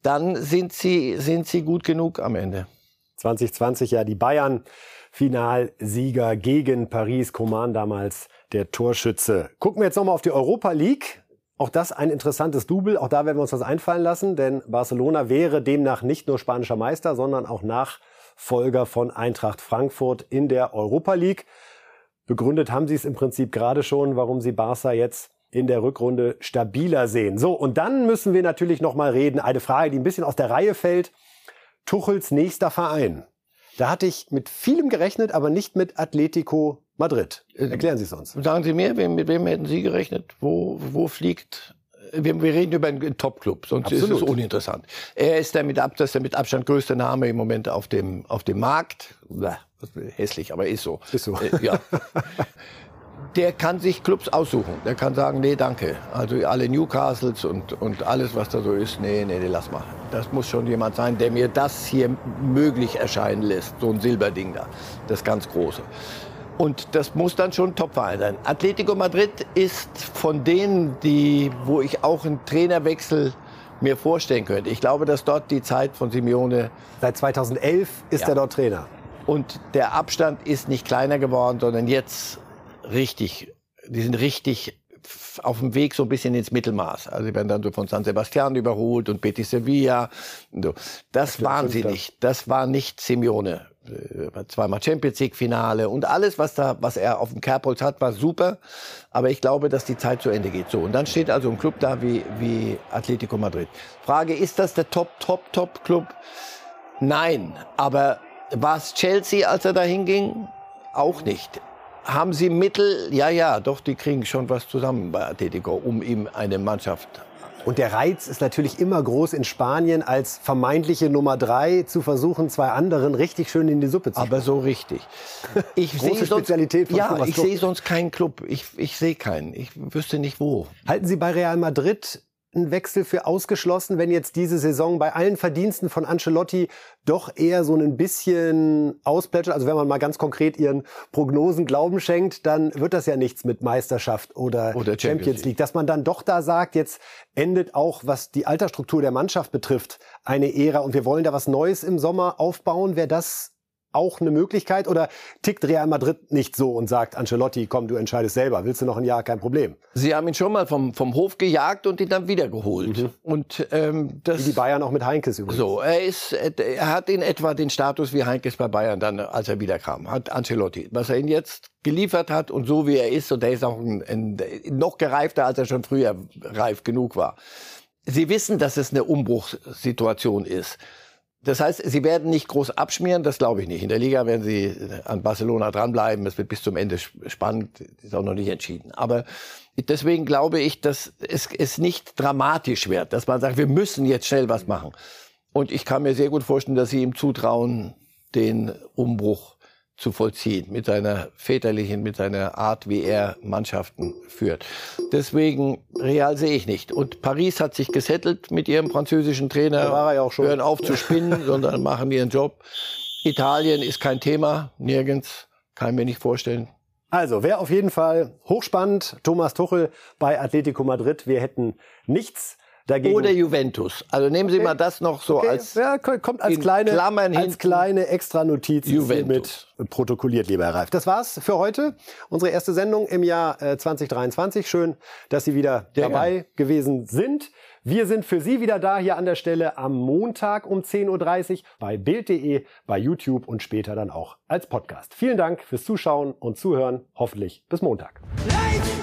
dann sind sie, sind sie gut genug am Ende. 2020 ja die Bayern Finalsieger gegen Paris, Coman damals der Torschütze. Gucken wir jetzt nochmal auf die Europa League. Auch das ein interessantes Double. Auch da werden wir uns was einfallen lassen, denn Barcelona wäre demnach nicht nur spanischer Meister, sondern auch Nachfolger von Eintracht Frankfurt in der Europa League. Begründet haben sie es im Prinzip gerade schon, warum sie Barca jetzt in der Rückrunde stabiler sehen. So, und dann müssen wir natürlich nochmal reden. Eine Frage, die ein bisschen aus der Reihe fällt. Tuchels nächster Verein. Da hatte ich mit vielem gerechnet, aber nicht mit Atletico Madrid. Äh, Erklären Sie es uns. Sagen Sie mir, mit wem hätten Sie gerechnet? Wo, wo fliegt wir, wir, reden über einen Top-Club, sonst Absolut. ist es uninteressant. Er ist der mit, Ab, das ist der mit Abstand größte Name im Moment auf dem, auf dem Markt. Bäh, hässlich, aber ist so. Ist so. Äh, ja. der kann sich Clubs aussuchen. Der kann sagen, nee, danke. Also alle Newcastles und, und alles, was da so ist, nee, nee, nee, lass mal. Das muss schon jemand sein, der mir das hier möglich erscheinen lässt. So ein Silberding da. Das ganz große. Und das muss dann schon ein Topverein sein. Atletico Madrid ist von denen, die, wo ich auch einen Trainerwechsel mir vorstellen könnte. Ich glaube, dass dort die Zeit von Simeone. Seit 2011 ist ja. er dort Trainer. Und der Abstand ist nicht kleiner geworden, sondern jetzt richtig. Die sind richtig auf dem Weg so ein bisschen ins Mittelmaß. Also sie werden dann so von San Sebastian überholt und Betis Sevilla. Das waren sie nicht. Das war nicht Simeone. Äh, zweimal Champions League Finale und alles, was da, was er auf dem Kerbholz hat, war super. Aber ich glaube, dass die Zeit zu Ende geht. So. Und dann steht also ein Club da wie, wie Atletico Madrid. Frage, ist das der Top, Top, Top Club? Nein. Aber war es Chelsea, als er da hinging? Auch nicht. Haben sie Mittel? Ja, ja, doch, die kriegen schon was zusammen bei Atletico, um ihm eine Mannschaft und der Reiz ist natürlich immer groß in Spanien als vermeintliche Nummer drei zu versuchen, zwei anderen richtig schön in die Suppe zu Aber so richtig. Ich Große Spezialität von Ja, Thomas ich sehe sonst keinen Club. Ich, ich sehe keinen. Ich wüsste nicht wo. Halten Sie bei Real Madrid ein Wechsel für ausgeschlossen, wenn jetzt diese Saison bei allen Verdiensten von Ancelotti doch eher so ein bisschen ausplätschert? Also wenn man mal ganz konkret Ihren Prognosen Glauben schenkt, dann wird das ja nichts mit Meisterschaft oder, oder Champions, Champions League. League. Dass man dann doch da sagt, jetzt endet auch, was die Altersstruktur der Mannschaft betrifft, eine Ära und wir wollen da was Neues im Sommer aufbauen. Wäre das auch eine Möglichkeit oder tickt Real Madrid nicht so und sagt Ancelotti, komm, du entscheidest selber, willst du noch ein Jahr, kein Problem. Sie haben ihn schon mal vom, vom Hof gejagt und ihn dann wiedergeholt. Mhm. Und ähm, das wie die Bayern auch mit Heinkes übrigens. So, er ist, er hat in etwa den Status wie Heinkes bei Bayern dann, als er wiederkam, hat Ancelotti. Was er ihn jetzt geliefert hat und so wie er ist und er ist auch ein, ein, noch gereifter, als er schon früher reif genug war. Sie wissen, dass es eine Umbruchssituation ist. Das heißt, sie werden nicht groß abschmieren, das glaube ich nicht. In der Liga werden sie an Barcelona dranbleiben. Es wird bis zum Ende spannend, ist auch noch nicht entschieden. Aber deswegen glaube ich, dass es, es nicht dramatisch wird, dass man sagt, wir müssen jetzt schnell was machen. Und ich kann mir sehr gut vorstellen, dass sie ihm zutrauen, den Umbruch zu vollziehen, mit seiner väterlichen, mit seiner Art, wie er Mannschaften führt. Deswegen Real sehe ich nicht. Und Paris hat sich gesettelt mit ihrem französischen Trainer. Da war er auch schon. Hören auf zu spinnen, sondern machen ihren Job. Italien ist kein Thema, nirgends, kann ich mir nicht vorstellen. Also, wäre auf jeden Fall hochspannend. Thomas Tuchel bei Atletico Madrid. Wir hätten nichts Dagegen Oder Juventus. Also nehmen Sie okay. mal das noch so okay. als ja, kommt als kleine Klammern als kleine extra Notiz mit protokolliert, lieber Herr Reif. Das war's für heute. Unsere erste Sendung im Jahr äh, 2023. Schön, dass Sie wieder ja, dabei ja. gewesen sind. Wir sind für Sie wieder da hier an der Stelle am Montag um 10.30 Uhr bei Bild.de, bei YouTube und später dann auch als Podcast. Vielen Dank fürs Zuschauen und Zuhören. Hoffentlich bis Montag. Light!